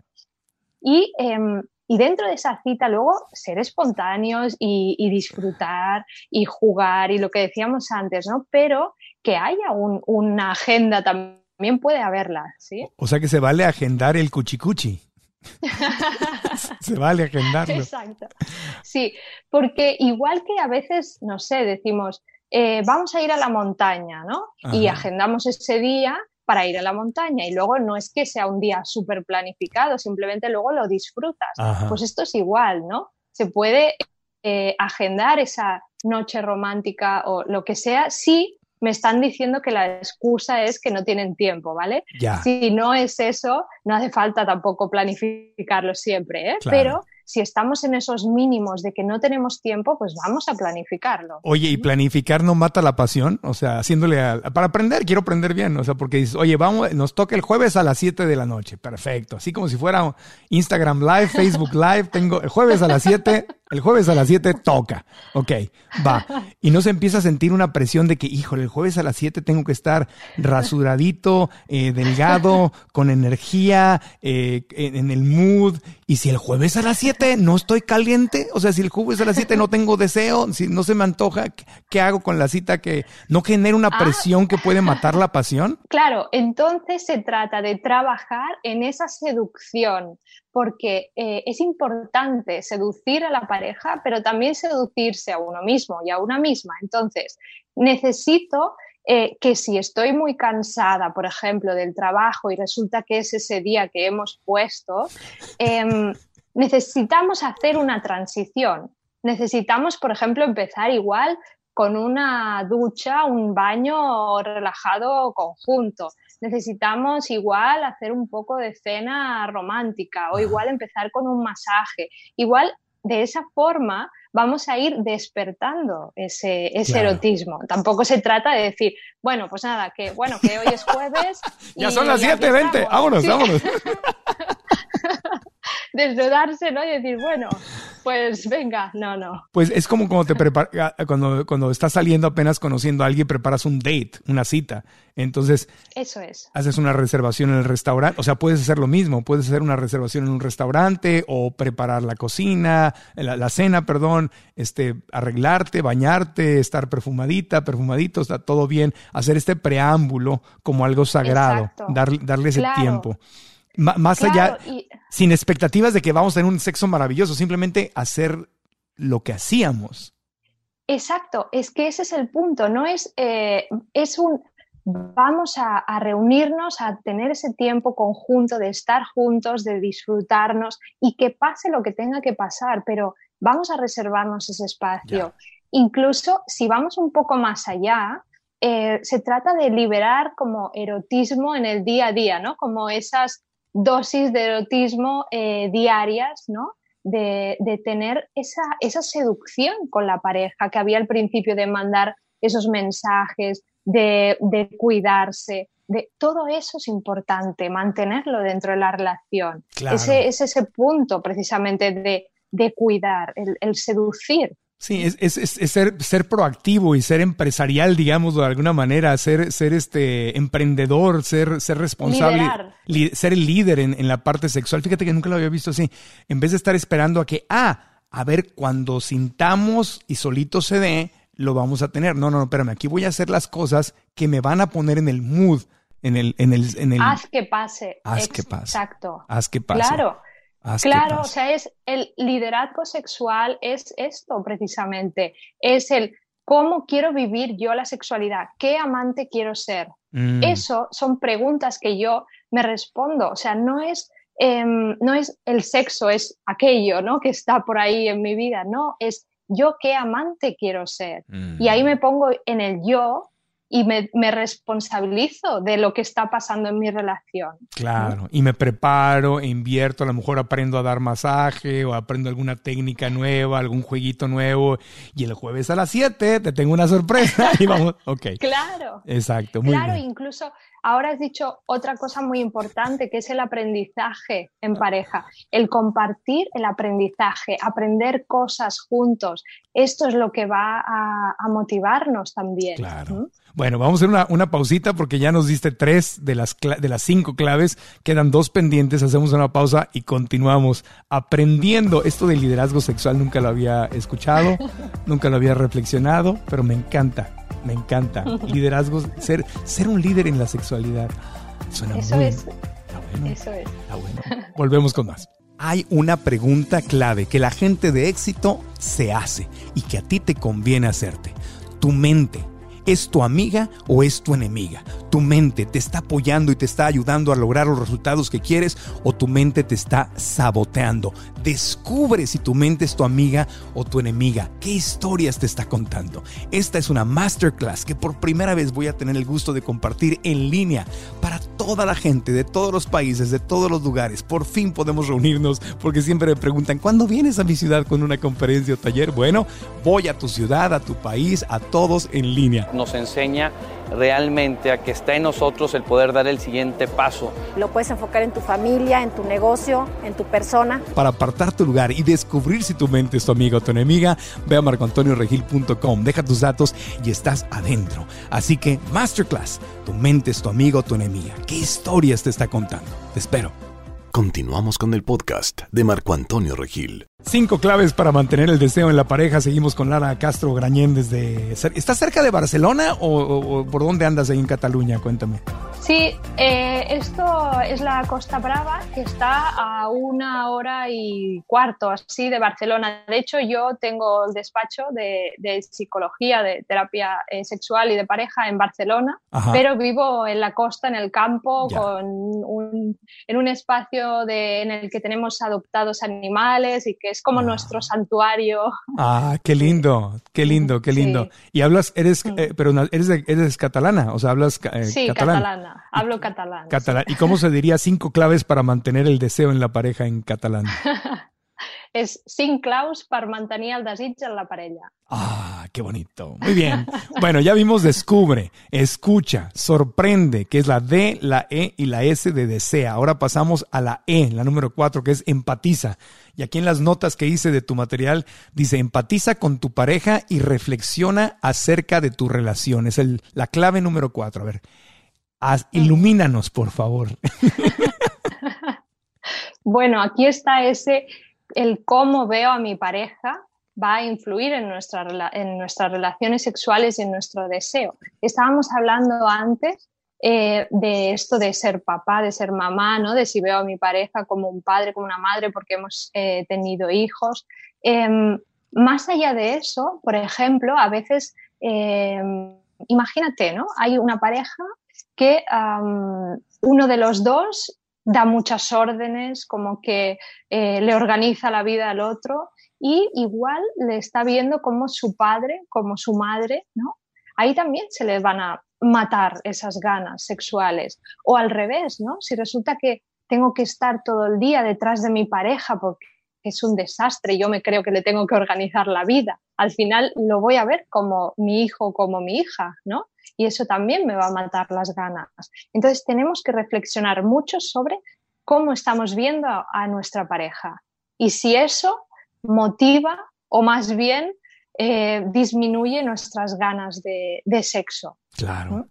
Y, em, dentro de esa cita luego ser espontáneos y, disfrutar y jugar y lo que decíamos antes, ¿no? Pero que haya una agenda también puede haberla, ¿sí? O sea que se vale agendar el cuchicuchi. se vale agendarlo. Exacto. Sí, porque igual que a veces, no sé, decimos, eh, vamos a ir a la montaña, ¿no? Y agendamos ese día para ir a la montaña y luego no es que sea un día súper planificado, simplemente luego lo disfrutas. Pues esto es igual, ¿no? Se puede eh, agendar esa noche romántica o lo que sea si me están diciendo que la excusa es que no tienen tiempo, ¿vale? Si no es eso, no hace falta tampoco planificarlo siempre, ¿eh? Pero si estamos en esos mínimos de que no tenemos tiempo, pues vamos a planificarlo. Oye, ¿y planificar no mata la pasión? O sea, haciéndole para aprender, quiero aprender bien, o sea, porque dices, oye, vamos, nos toca el jueves a las 7 de la noche, perfecto, así como si fuera Instagram Live, Facebook Live, tengo el jueves a las 7, el jueves a las 7 toca, ok, va. Y no se empieza a sentir una presión de que, híjole, el jueves a las 7 tengo que estar rasuradito, eh, delgado, con energía, eh, en el mood, y si el jueves a las 7 no estoy caliente, o sea, si el jugo es a las 7 no tengo deseo, si no se me antoja, ¿qué hago con la cita que no genera una ah. presión que puede matar la pasión? Claro, entonces se trata de trabajar en esa seducción, porque eh, es importante seducir a la pareja, pero también seducirse a uno mismo y a una misma. Entonces, necesito eh, que si estoy muy cansada, por ejemplo, del trabajo y resulta que es ese día que hemos puesto, em, necesitamos hacer una transición. Necesitamos, por ejemplo, empezar igual con una ducha, un baño relajado conjunto. necesitamos igual hacer un poco de cena romántica o igual empezar con un masaje. Igual de esa forma vamos a ir despertando ese, ese erotismo. Tampoco se trata de decir, bueno, pues nada, que bueno, que hoy es jueves. ya son las 7.20, vámonos, vámonos. Desnudarse, ¿no? Y decir, bueno, pues venga, no, no. Pues es como cuando te preparas, ah, cuando, cuando estás saliendo apenas conociendo a alguien, preparas un date, una cita. Entonces, eso es. Haces una reservación en el restaurante, o sea, puedes hacer lo mismo, puedes hacer una reservación en un restaurante o preparar la cocina, la, cena, perdón, este, arreglarte, bañarte, estar perfumadita, perfumadito, está todo bien, hacer este preámbulo como algo sagrado, darle ese tiempo más allá, sin expectativas de que vamos a tener un sexo maravilloso, simplemente hacer lo que hacíamos. Exacto, es que ese es el punto, no es, eh, es un, vamos a, reunirnos, a tener ese tiempo conjunto de estar juntos, de disfrutarnos y que pase lo que tenga que pasar, pero vamos a reservarnos ese espacio. Incluso si vamos un poco más allá, eh, se trata de liberar como erotismo en el día a día, ¿no? Como esas dosis de erotismo eh, diarias, ¿no? De, tener esa, esa, seducción con la pareja que había al principio de mandar esos mensajes, de, cuidarse, de, todo eso es importante, mantenerlo dentro de la relación. Ese es ese punto precisamente de, cuidar, el seducir Sí, es, es, es, ser, ser proactivo y ser empresarial, digamos, de alguna manera, ser, ser este emprendedor, ser, ser responsable, ser el líder en, en, la parte sexual. Fíjate que nunca lo había visto así. En vez de estar esperando a que, ah, a ver, cuando sintamos y solito se dé, lo vamos a tener. No, no, no, espérame, aquí voy a hacer las cosas que me van a poner en el mood, en el, en el, en el. Haz que pase. Haz que pase. Exacto. Haz que pase. Claro claro, o sea, es el liderazgo sexual es esto precisamente, es el cómo quiero vivir yo la sexualidad, qué amante quiero ser. Mm. Eso son preguntas que yo me respondo, o sea, no es, em, no es el sexo, es aquello, ¿no? Que está por ahí en mi vida, no, es yo qué amante quiero ser. Y ahí mm. me pongo en el yo y me, responsabilizo de lo que está pasando en mi relación. Claro, y me preparo, invierto, a lo mejor aprendo a dar masaje o aprendo alguna técnica nueva, algún jueguito nuevo y el jueves a las 7 te tengo una sorpresa y vamos, ok. Claro. Exacto, muy Claro, incluso ahora has dicho otra cosa muy importante que es el aprendizaje en pareja, el compartir el aprendizaje, aprender cosas juntos. Esto es lo que va a, motivarnos también. Claro. Bueno, vamos a hacer una, una, pausita porque ya nos diste tres de las, de las cinco claves. Quedan dos pendientes. Hacemos una pausa y continuamos aprendiendo. Esto del liderazgo sexual nunca lo había escuchado, nunca lo había reflexionado, pero me encanta, me encanta. Liderazgo, ser, ser un líder en la sexualidad. Suena Eso muy, es. bueno. Eso es. bueno. Volvemos con más. Hay una pregunta clave que la gente de éxito se hace y que a ti te conviene hacerte. Tu mente ¿Es tu amiga o es tu enemiga? ¿Tu mente te está apoyando y te está ayudando a lograr los resultados que quieres o tu mente te está saboteando? Descubre si tu mente es tu amiga o tu enemiga. ¿Qué historias te está contando? Esta es una masterclass que por primera vez voy a tener el gusto de compartir en línea para toda la gente de todos los países, de todos los lugares. Por fin podemos reunirnos porque siempre me preguntan, ¿cuándo vienes a mi ciudad con una conferencia o taller? Bueno, voy a tu ciudad, a tu país, a todos en línea nos enseña realmente a que está en nosotros el poder dar el siguiente paso. Lo puedes enfocar en tu familia, en tu negocio, en tu persona. Para apartar tu lugar y descubrir si tu mente es tu amiga o tu enemiga, ve a marcoantonioregil.com, deja tus datos y estás adentro. Así que, Masterclass, tu mente es tu amigo o tu enemiga. ¿Qué historias te está contando? Te espero. Continuamos con el podcast de Marco Antonio Regil. Cinco claves para mantener el deseo en la pareja. Seguimos con Lara Castro Grañén desde... ¿Estás cerca de Barcelona o, por dónde andas ahí en Cataluña? Cuéntame. Sí, eh, esto es la Costa Brava, que está a una hora y cuarto así de Barcelona. De hecho, yo tengo el despacho de, psicología, de terapia eh, sexual y de pareja en Barcelona, pero vivo en la costa, en el campo, con en un espacio de, en el que tenemos adoptados animales y que es como ah. nuestro santuario. Ah, qué lindo, qué lindo, qué lindo. Y hablas, eres, mm. eh, pero eres, eres catalana, o sea, hablas eh, sí, catalana. catalana, hablo catalán. Catalán. ¿Y cómo se diría cinco claves para mantener el deseo en la pareja en catalán? es sin claus para mantener el desig en la pareja. Ah, qué bonito. Muy bien. Bueno, ya vimos descubre, escucha, sorprende, que es la D, la E y la S de desea. Ahora pasamos a la E, la número cuatro, que es empatiza. Y aquí en las notas que hice de tu material dice empatiza con tu pareja y reflexiona acerca de tu relación. Es el, la clave número cuatro. A ver, ilumínanos, por favor. bueno, aquí está ese el cómo veo a mi pareja va a influir en, en nuestras relaciones sexuales y en nuestro deseo. Estábamos hablando antes eh, de esto de ser papá, de ser mamá, ¿no? de si veo a mi pareja como un padre, como una madre, porque hemos eh, tenido hijos. Em, más allá de eso, por ejemplo, a veces, em, imagínate, ¿no? Hay una pareja que uno de los dos da muchas órdenes, como que eh, le organiza la vida al otro y igual le está viendo como su padre, como su madre, ¿no? Ahí también se le van a matar esas ganas sexuales. O al revés, ¿no? Si resulta que tengo que estar todo el día detrás de mi pareja porque es un desastre, yo me creo que le tengo que organizar la vida. Al final lo voy a ver como mi hijo, como mi hija, ¿no? Y eso también me va a matar las ganas. Entonces tenemos que reflexionar mucho sobre cómo estamos viendo a, nuestra pareja y si eso motiva o más bien eh, disminuye nuestras ganas de, sexo. Claro.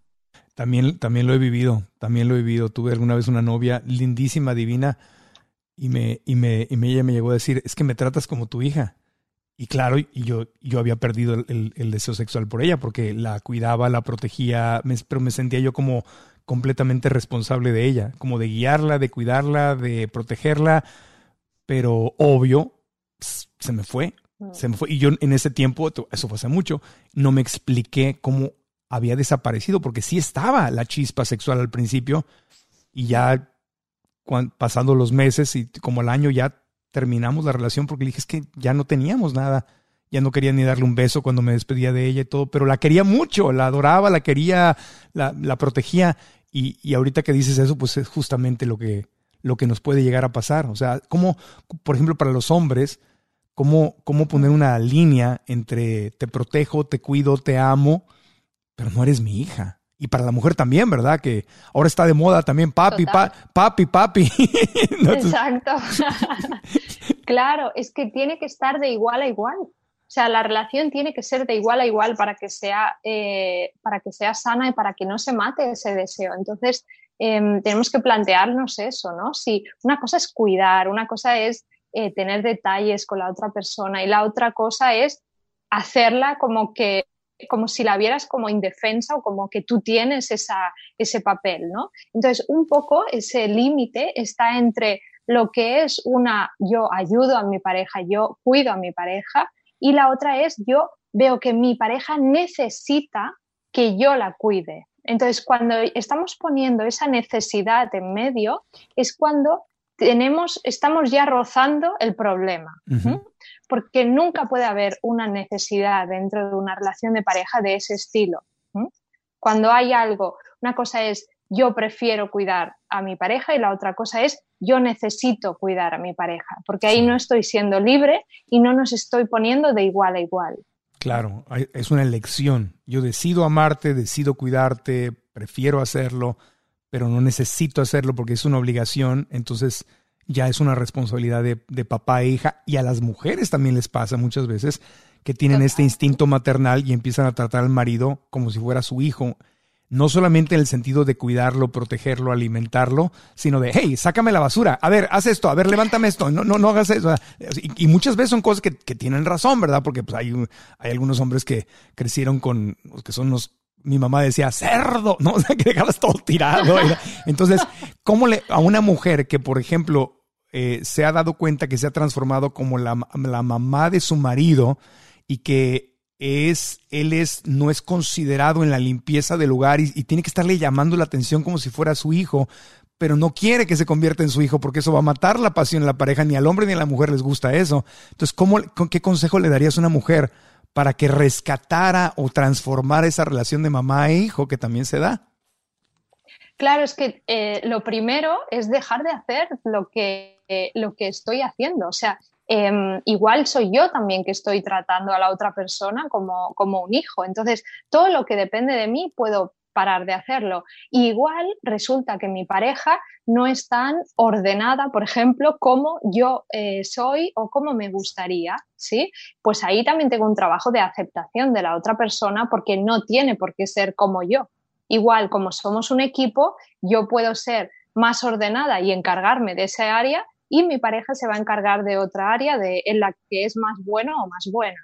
También, también lo he vivido, también lo he vivido. Tuve alguna vez una novia lindísima, divina, y me, y me, y ella me llegó a decir, es que me tratas como tu hija. Y claro, y yo, yo había perdido el, deseo sexual por ella porque la cuidaba, la protegía, pero me sentía yo como completamente responsable de ella, como de guiarla, de cuidarla, de protegerla, pero obvio, se me fue, mm. se me fue. Y yo en ese tiempo, eso fue hace mucho, no me expliqué cómo había desaparecido, porque sí estaba la chispa sexual al principio y ya pasando los meses y como el año ya terminamos la relación porque le dije es que ya no teníamos nada. Ya no quería ni darle un beso cuando me despedía de ella y todo, pero la quería mucho, la adoraba, la quería, la, la protegía. Y, y, ahorita que dices eso, pues es justamente lo que, lo que nos puede llegar a pasar. O sea, como, por ejemplo, para los hombres, cómo, cómo poner una línea entre te protejo, te cuido, te amo, pero no eres mi hija y para la mujer también, ¿verdad? Que ahora está de moda también papi, papi, papi. Exacto. claro, es que tiene que estar de igual a igual. O sea, la relación tiene que ser de igual a igual para que sea, eh, para que sea sana y para que no se mate ese deseo. Entonces, em, tenemos que plantearnos eso, ¿no? Si una cosa es cuidar, una cosa es eh, tener detalles con la otra persona y la otra cosa es hacerla como que como si la vieras como indefensa o como que tú tienes esa, ese papel, ¿no? Entonces, un poco ese límite está entre lo que es una yo ayudo a mi pareja, yo cuido a mi pareja, y la otra es yo veo que mi pareja necesita que yo la cuide. Entonces, cuando estamos poniendo esa necesidad en medio, es cuando tenemos, estamos ya rozando el problema porque nunca puede haber una necesidad dentro de una relación de pareja de ese estilo. Cuando hay algo, una cosa es yo prefiero cuidar a mi pareja y la otra cosa es yo necesito cuidar a mi pareja, porque ahí no estoy siendo libre y no nos estoy poniendo de igual a igual. Claro, es una elección. Yo decido amarte, decido cuidarte, prefiero hacerlo, pero no necesito hacerlo porque es una obligación. Entonces, ya es una responsabilidad de, papá e hija y a las mujeres también les pasa muchas veces que tienen este instinto maternal y empiezan a tratar al marido como si fuera su hijo. No solamente en el sentido de cuidarlo, protegerlo, alimentarlo, sino de, hey, sácame la basura, a ver, haz esto, a ver, levántame esto, no, no, no hagas eso. Y, muchas veces son cosas que, tienen razón, ¿verdad? Porque pues, hay, hay algunos hombres que crecieron con, que son los mi mamá decía cerdo, ¿no? O sea, que dejabas todo tirado. Entonces, ¿cómo le, a una mujer que, por ejemplo, eh, se ha dado cuenta que se ha transformado como la, mamá de su marido y que es, él es, no es considerado en la limpieza del lugar y, tiene que estarle llamando la atención como si fuera su hijo, pero no quiere que se convierta en su hijo porque eso va a matar la pasión en la pareja, ni al hombre ni a la mujer les gusta eso. Entonces, ¿cómo, ¿qué consejo le darías a una mujer para que rescatara o transformara esa relación de mamá e hijo que también se da? Claro, es que eh, lo primero es dejar de hacer lo que, eh, lo que estoy haciendo. O sea, em, igual soy yo también que estoy tratando a la otra persona como, como un hijo. Entonces, todo lo que depende de mí puedo parar de hacerlo. igual resulta que mi pareja no es tan ordenada, por ejemplo, como yo eh, soy o como me gustaría, ¿sí? Pues ahí también tengo un trabajo de aceptación de la otra persona porque no tiene por qué ser como yo. Igual, como somos un equipo, yo puedo ser más ordenada y encargarme de esa área y mi pareja se va a encargar de otra área de, en la que es más bueno o más buena.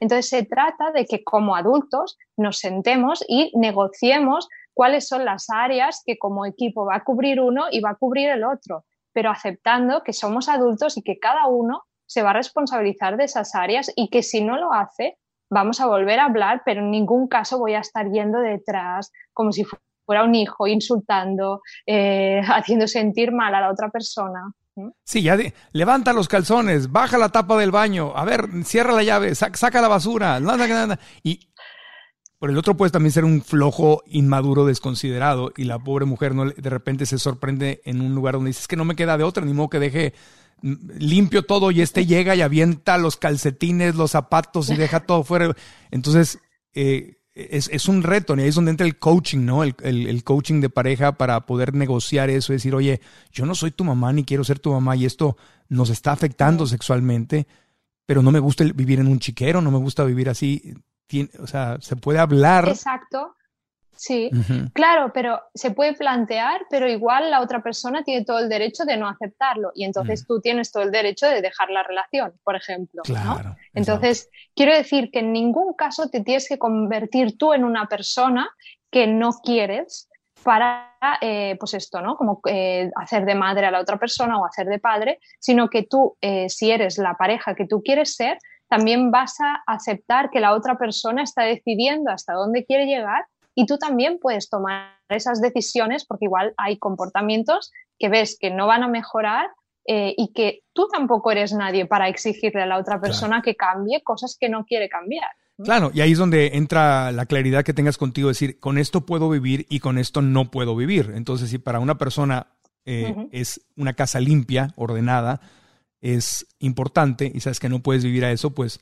Entonces se trata de que como adultos nos sentemos y negociemos cuáles son las áreas que como equipo va a cubrir uno y va a cubrir el otro, pero aceptando que somos adultos y que cada uno se va a responsabilizar de esas áreas y que si no lo hace, vamos a volver a hablar, pero en ningún caso voy a estar yendo detrás como si fuera un hijo, insultando, eh, haciendo sentir mal a la otra persona. Sí, ya levanta los calzones, baja la tapa del baño, a ver, cierra la llave, saca la basura, nada, nada. Y por el otro puede también ser un flojo, inmaduro, desconsiderado, y la pobre mujer no de repente se sorprende en un lugar donde dice, es que no me queda de otra, ni modo que deje mm, limpio todo y este llega y avienta los calcetines, los zapatos y deja todo fuera. Entonces, eh, es, es, un reto, y ahí es donde entra el coaching, ¿no? El, el, coaching de pareja para poder negociar eso decir, oye, yo no soy tu mamá ni quiero ser tu mamá y esto nos está afectando sexualmente, pero no me gusta vivir en un chiquero, no me gusta vivir así. o sea, se puede hablar. Exacto. Sí, claro, pero se puede plantear, pero igual la otra persona tiene todo el derecho de no aceptarlo y entonces mm. tú tienes todo el derecho de dejar la relación, por ejemplo. Claro, Entonces, quiero decir que en ningún caso te tienes que convertir tú en una persona que no quieres para, eh, pues esto, ¿no? Como eh, hacer de madre a la otra persona o hacer de padre, sino que tú, eh, si eres la pareja que tú quieres ser, también vas a aceptar que la otra persona está decidiendo hasta dónde quiere llegar y tú también puedes tomar esas decisiones porque igual hay comportamientos que ves que no van a mejorar eh, y que tú tampoco eres nadie para exigirle a la otra persona que cambie cosas que no quiere cambiar. Claro, y ahí es donde entra la claridad que tengas contigo, decir, con esto puedo vivir y con esto no puedo vivir. Entonces, si para una persona eh, es una casa limpia, ordenada, es importante y sabes que no puedes vivir a eso, pues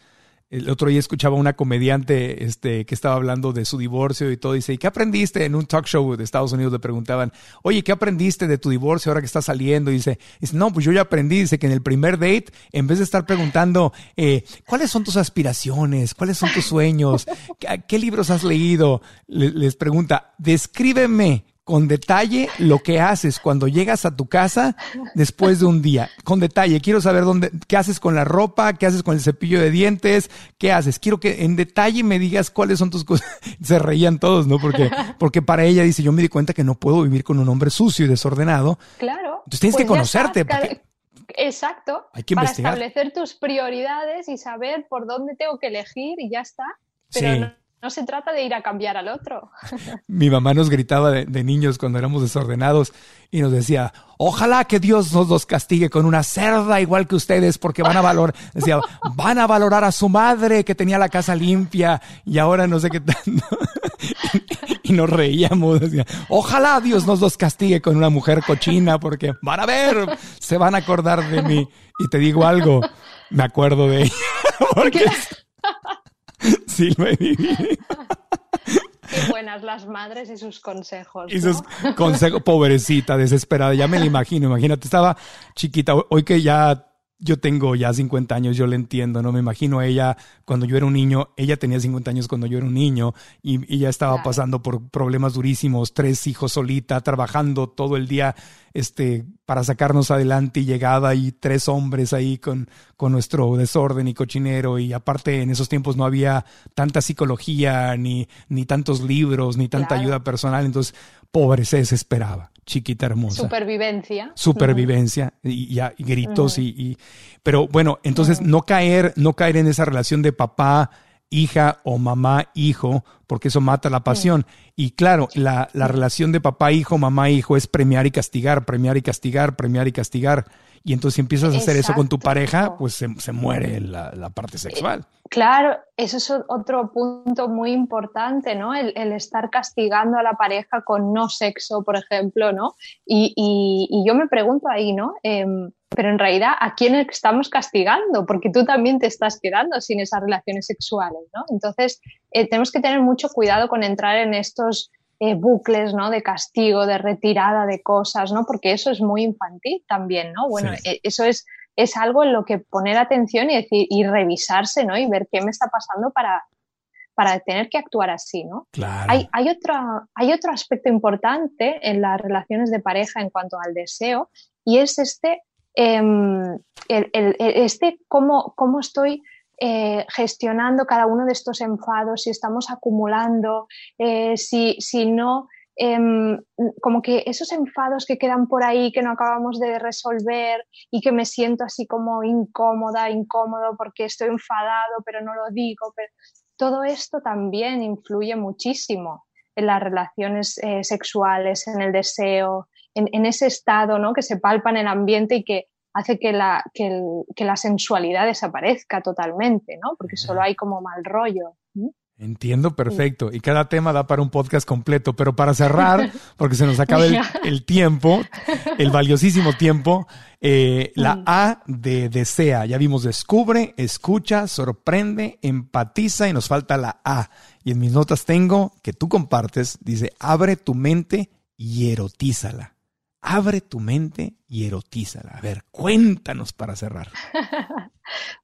el otro día escuchaba una comediante este, que estaba hablando de su divorcio y todo. Dice, ¿y qué aprendiste? En un talk show de Estados Unidos le preguntaban, oye, ¿qué aprendiste de tu divorcio ahora que estás saliendo? Y dice, dice no, pues yo ya aprendí. Dice que en el primer date, en vez de estar preguntando, eh, ¿cuáles son tus aspiraciones? ¿Cuáles son tus sueños? ¿Qué, libros has leído? les pregunta, descríbeme con detalle lo que haces cuando llegas a tu casa después de un día. Con detalle, quiero saber dónde, qué haces con la ropa, qué haces con el cepillo de dientes, qué haces. Quiero que en detalle me digas cuáles son tus cosas. Se reían todos, ¿no? Porque, porque para ella dice, yo me di cuenta que no puedo vivir con un hombre sucio y desordenado. Claro. Entonces tienes que pues conocerte. Exacto. Hay que para establecer tus prioridades y saber por dónde tengo que elegir y ya está. Pero sí. No se trata de ir a cambiar al otro. Mi mamá nos gritaba de, niños cuando éramos desordenados y nos decía, ojalá que Dios nos los castigue con una cerda igual que ustedes porque van a valorar, decía, van a valorar a su madre que tenía la casa limpia y ahora no sé qué tanto. y nos reíamos, decía, ojalá Dios nos los castigue con una mujer cochina porque van a ver, se van a acordar de mí. Y te digo algo, me acuerdo de ella. Porque... lo he vivido. Qué buenas las madres y sus consejos. Y sus consejos, pobrecita, desesperada, ya me la imagino, imagínate, estaba chiquita, hoy que ya yo tengo ya 50 años, yo le entiendo, ¿no? Me imagino a ella cuando yo era un niño, ella tenía 50 años cuando yo era un niño y, ella estaba pasando por problemas durísimos, tres hijos solita, trabajando todo el día este, para sacarnos adelante y llegada y tres hombres ahí con, con nuestro desorden y cochinero y aparte en esos tiempos no había tanta psicología ni, ni tantos libros ni tanta ayuda personal, entonces pobre se desesperaba chiquita hermosa. Supervivencia. Supervivencia y, ya gritos y, pero bueno, entonces no caer, no caer en esa relación de papá, hija o mamá, hijo, porque eso mata la pasión. Y claro, la, la relación de papá, hijo, mamá, hijo es premiar y castigar, premiar y castigar, premiar y castigar. Y entonces si empiezas a hacer eso con tu pareja, pues se, muere la, parte sexual. Claro, eso es otro punto muy importante, ¿no? El, estar castigando a la pareja con no sexo, por ejemplo, ¿no? Y, yo me pregunto ahí, ¿no? Em, pero en realidad, ¿a quién estamos castigando? Porque tú también te estás quedando sin esas relaciones sexuales, ¿no? Entonces, eh, tenemos que tener mucho cuidado con entrar en estos eh, bucles, ¿no? De castigo, de retirada de cosas, ¿no? Porque eso es muy infantil también, ¿no? Bueno, eh, eso es, es algo en lo que poner atención y decir, y revisarse, ¿no? Y ver qué me está pasando para, para tener que actuar así, ¿no? Hay, hay, otro, hay otro aspecto importante en las relaciones de pareja en cuanto al deseo y es este, em, este cómo, cómo estoy eh, gestionando cada uno de estos enfados, si estamos acumulando, eh, si, si, no, em, como que esos enfados que quedan por ahí, que no acabamos de resolver y que me siento así como incómoda, incómodo porque estoy enfadado, pero no lo digo, pero todo esto también influye muchísimo en las relaciones eh, sexuales, en el deseo, en, en, ese estado ¿no? que se palpa en el ambiente y que hace que la, que, la sensualidad desaparezca totalmente, ¿no? Porque solo hay como mal rollo. Entiendo, perfecto. Y cada tema da para un podcast completo, pero para cerrar, porque se nos acaba el, tiempo, el valiosísimo tiempo, eh, la. A de desea. Ya vimos descubre, escucha, sorprende, empatiza y nos falta la A. Y en mis notas tengo que tú compartes, dice, abre tu mente y erotízala. Abre tu mente y erotízala. A ver, cuéntanos para cerrar.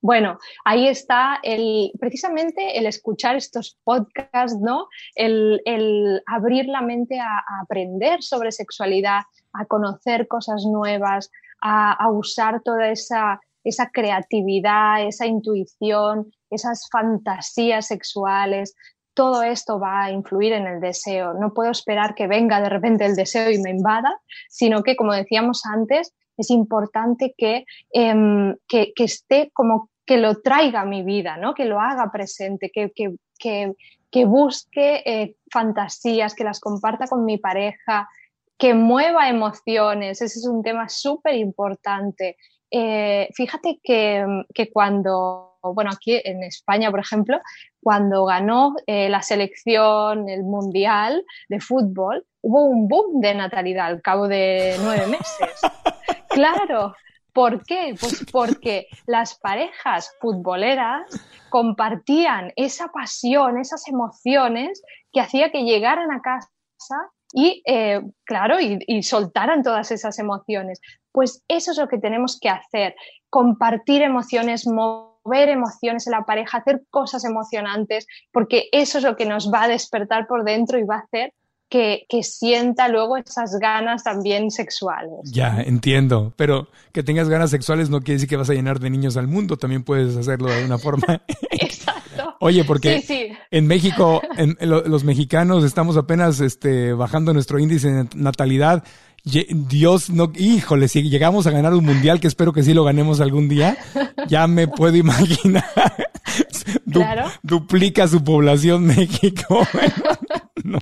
bueno, ahí está el, precisamente el escuchar estos podcasts, ¿no? El, abrir la mente a, aprender sobre sexualidad, a conocer cosas nuevas, a, a usar toda esa, esa creatividad, esa intuición, esas fantasías sexuales, todo esto va a influir en el deseo. No puedo esperar que venga de repente el deseo y me invada, sino que, como decíamos antes, es importante que, em, que, esté como que lo traiga a mi vida, ¿no? que lo haga presente, que, que busque eh, fantasías, que las comparta con mi pareja, que mueva emociones. Ese es un tema súper importante. Eh, fíjate que, que cuando bueno, aquí en España, por ejemplo, cuando ganó eh, la selección, el mundial de fútbol, hubo un boom de natalidad al cabo de nueve meses. Claro. ¿Por qué? Pues porque las parejas futboleras compartían esa pasión, esas emociones que hacía que llegaran a casa y, eh, claro, y, y, soltaran todas esas emociones. Pues eso es lo que tenemos que hacer, compartir emociones, ver emociones en la pareja, hacer cosas emocionantes, porque eso es lo que nos va a despertar por dentro y va a hacer que, sienta luego esas ganas también sexuales. Ya, entiendo, pero que tengas ganas sexuales no quiere decir que vas a llenar de niños al mundo, también puedes hacerlo de alguna forma. Exacto. Oye, porque en México, en, los mexicanos estamos apenas este, bajando nuestro índice de natalidad Dios no, híjole, si llegamos a ganar un mundial, que espero que sí lo ganemos algún día, ya me puedo imaginar. duplica su población México. no.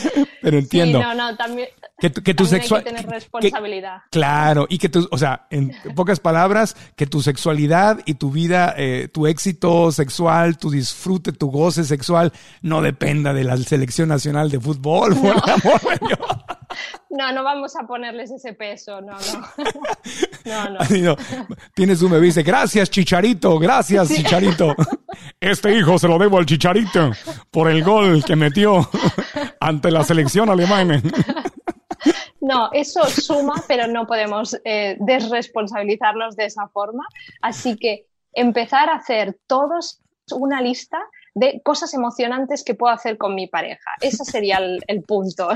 Pero entiendo. Sí, no, no, también. Que tu, que tu sexualidad. tener responsabilidad. claro, y que tu, o sea, en pocas palabras, que tu sexualidad y tu vida, eh, tu éxito sexual, tu disfrute, tu goce sexual, no dependa de la selección nacional de fútbol, por amor de Dios. No, no vamos a ponerles ese peso, no, no. No, no. Tienes un bebé y dice, gracias, Chicharito, gracias, Chicharito. Este hijo se lo debo al Chicharito por el gol que metió ante la selección alemana. No, eso suma, pero no podemos eh, desresponsabilizarnos de esa forma. Así que empezar a hacer todos una lista de cosas emocionantes que puedo hacer con mi pareja. Ese sería el punto.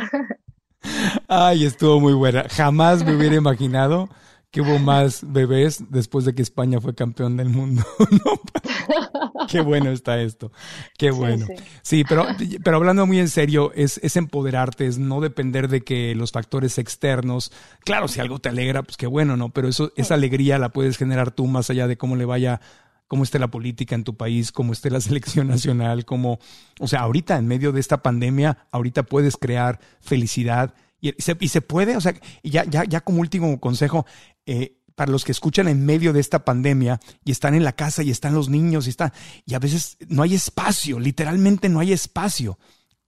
Ay, estuvo muy buena. Jamás me hubiera imaginado que hubo más bebés después de que España fue campeón del mundo. Qué bueno está esto. Qué bueno. Sí, pero, pero hablando muy en serio, es, es empoderarte, es no depender de que los factores externos, claro, si algo te alegra, pues qué bueno, ¿no? Pero eso, esa alegría la puedes generar tú más allá de cómo le vaya cómo esté la política en tu país, cómo esté la selección nacional, cómo, o sea, ahorita en medio de esta pandemia, ahorita puedes crear felicidad y se, y se puede, o sea, ya, ya, ya como último consejo, eh, para los que escuchan en medio de esta pandemia y están en la casa y están los niños y está y a veces no hay espacio, literalmente no hay espacio.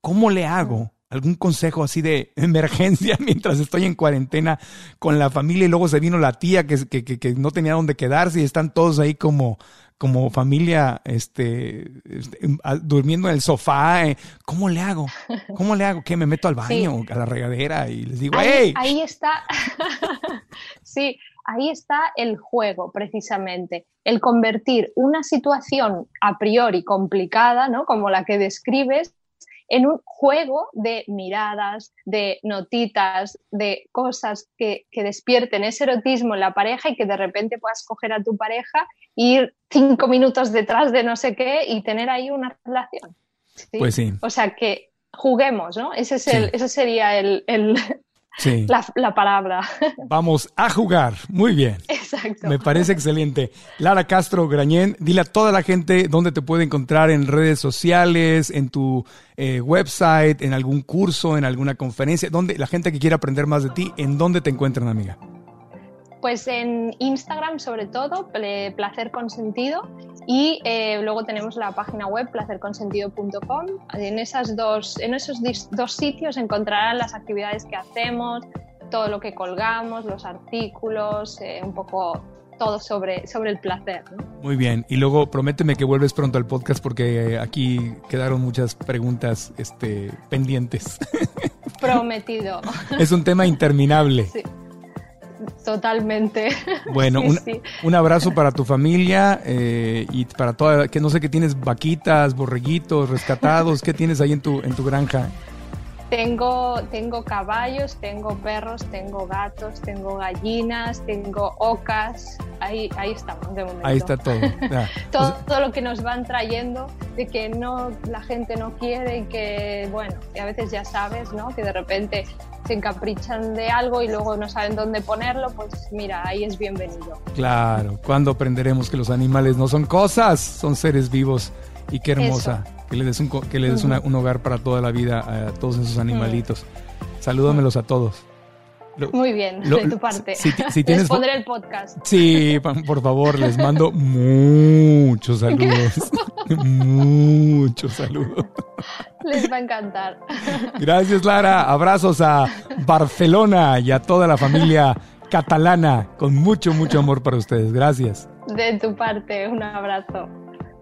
¿Cómo le hago? ¿Algún consejo así de emergencia mientras estoy en cuarentena con la familia y luego se vino la tía que, que, que no tenía dónde quedarse y están todos ahí como, como familia este, este durmiendo en el sofá. Eh, ¿Cómo le hago? ¿Cómo le hago? ¿Qué? ¿Me meto al baño, a la regadera y les digo, ahí, ¡hey! Ahí está. sí, ahí está el juego, precisamente. El convertir una situación a priori complicada, ¿no? Como la que describes, en un juego de miradas, de notitas, de cosas que, despierten ese erotismo en la pareja y que de repente puedas coger a tu pareja, ir cinco minutos detrás de no sé qué y tener ahí una relación. Pues sí. O sea que juguemos, ¿no? Ese, es el, ese sería el, Sí. La, palabra. Vamos a jugar. Muy bien. Exacto. Me parece excelente. Lara Castro Grañén, dile a toda la gente dónde te puede encontrar en redes sociales, en tu eh, website, en algún curso, en alguna conferencia, donde la gente que quiera aprender más de ti, ¿en dónde te encuentran, amiga? Pues en Instagram sobre todo, Placer Consentido, y eh, luego tenemos la página web placerconsentido.com. En, esas dos, en esos dos sitios encontrarán las actividades que hacemos, todo lo que colgamos, los artículos, eh, un poco todo sobre, sobre el placer. Muy bien, y luego prométeme que vuelves pronto al podcast porque aquí quedaron muchas preguntas este, pendientes. Prometido. es un tema interminable. Sí. Totalmente. Bueno, un, abrazo para tu familia eh, y para toda, que no sé qué tienes, vaquitas, borreguitos, rescatados, ¿qué tienes ahí en tu, en tu granja? Tengo, tengo caballos, tengo perros, tengo gatos, tengo gallinas, tengo ocas. Ahí, ahí estamos de momento. Ahí está todo. todo, todo, lo que nos van trayendo de que no la gente no quiere y que, bueno, y a veces ya sabes, ¿no? Que de repente se encaprichan de algo y luego no saben dónde ponerlo, pues mira, ahí es bienvenido. Claro, ¿cuándo aprenderemos que los animales no son cosas, son seres vivos? Y qué hermosa que le des un, que le des un hogar para toda la vida a todos esos animalitos. Salúdamelos a todos. Muy bien, de tu parte. Si, tienes, les pondré el podcast. Sí, por favor, les mando muchos saludos. muchos saludos. Les va a encantar. Gracias, Lara. Abrazos a Barcelona y a toda la familia catalana. Con mucho, mucho amor para ustedes. Gracias. De tu parte, un abrazo.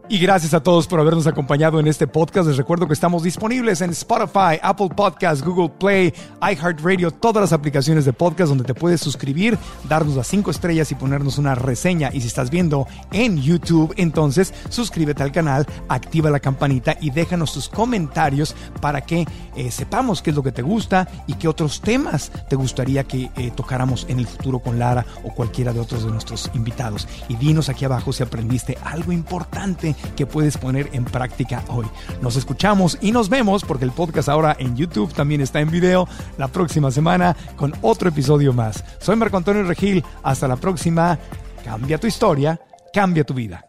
Y gracias a todos por habernos acompañado en este podcast. Les recuerdo que estamos disponibles en Spotify, Apple Podcasts, Google Play, iHeartRadio, todas las aplicaciones de podcast donde te puedes suscribir, darnos las cinco estrellas y ponernos una reseña. Y si estás viendo en YouTube, entonces suscríbete al canal, activa la campanita y déjanos tus comentarios para que eh, sepamos qué es lo que te gusta y qué otros temas te gustaría que eh, tocáramos en el futuro con Lara o cualquiera de otros de nuestros invitados. Y dinos aquí abajo si aprendiste algo importante que puedes poner en práctica hoy. Nos escuchamos y nos vemos porque el podcast ahora en YouTube también está en video la próxima semana con otro episodio más. Soy Marco Antonio Regil. Hasta la próxima. Cambia tu historia, cambia tu vida.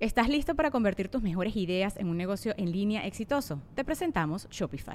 ¿Estás listo para convertir tus mejores ideas en un negocio en línea exitoso? Te presentamos Shopify.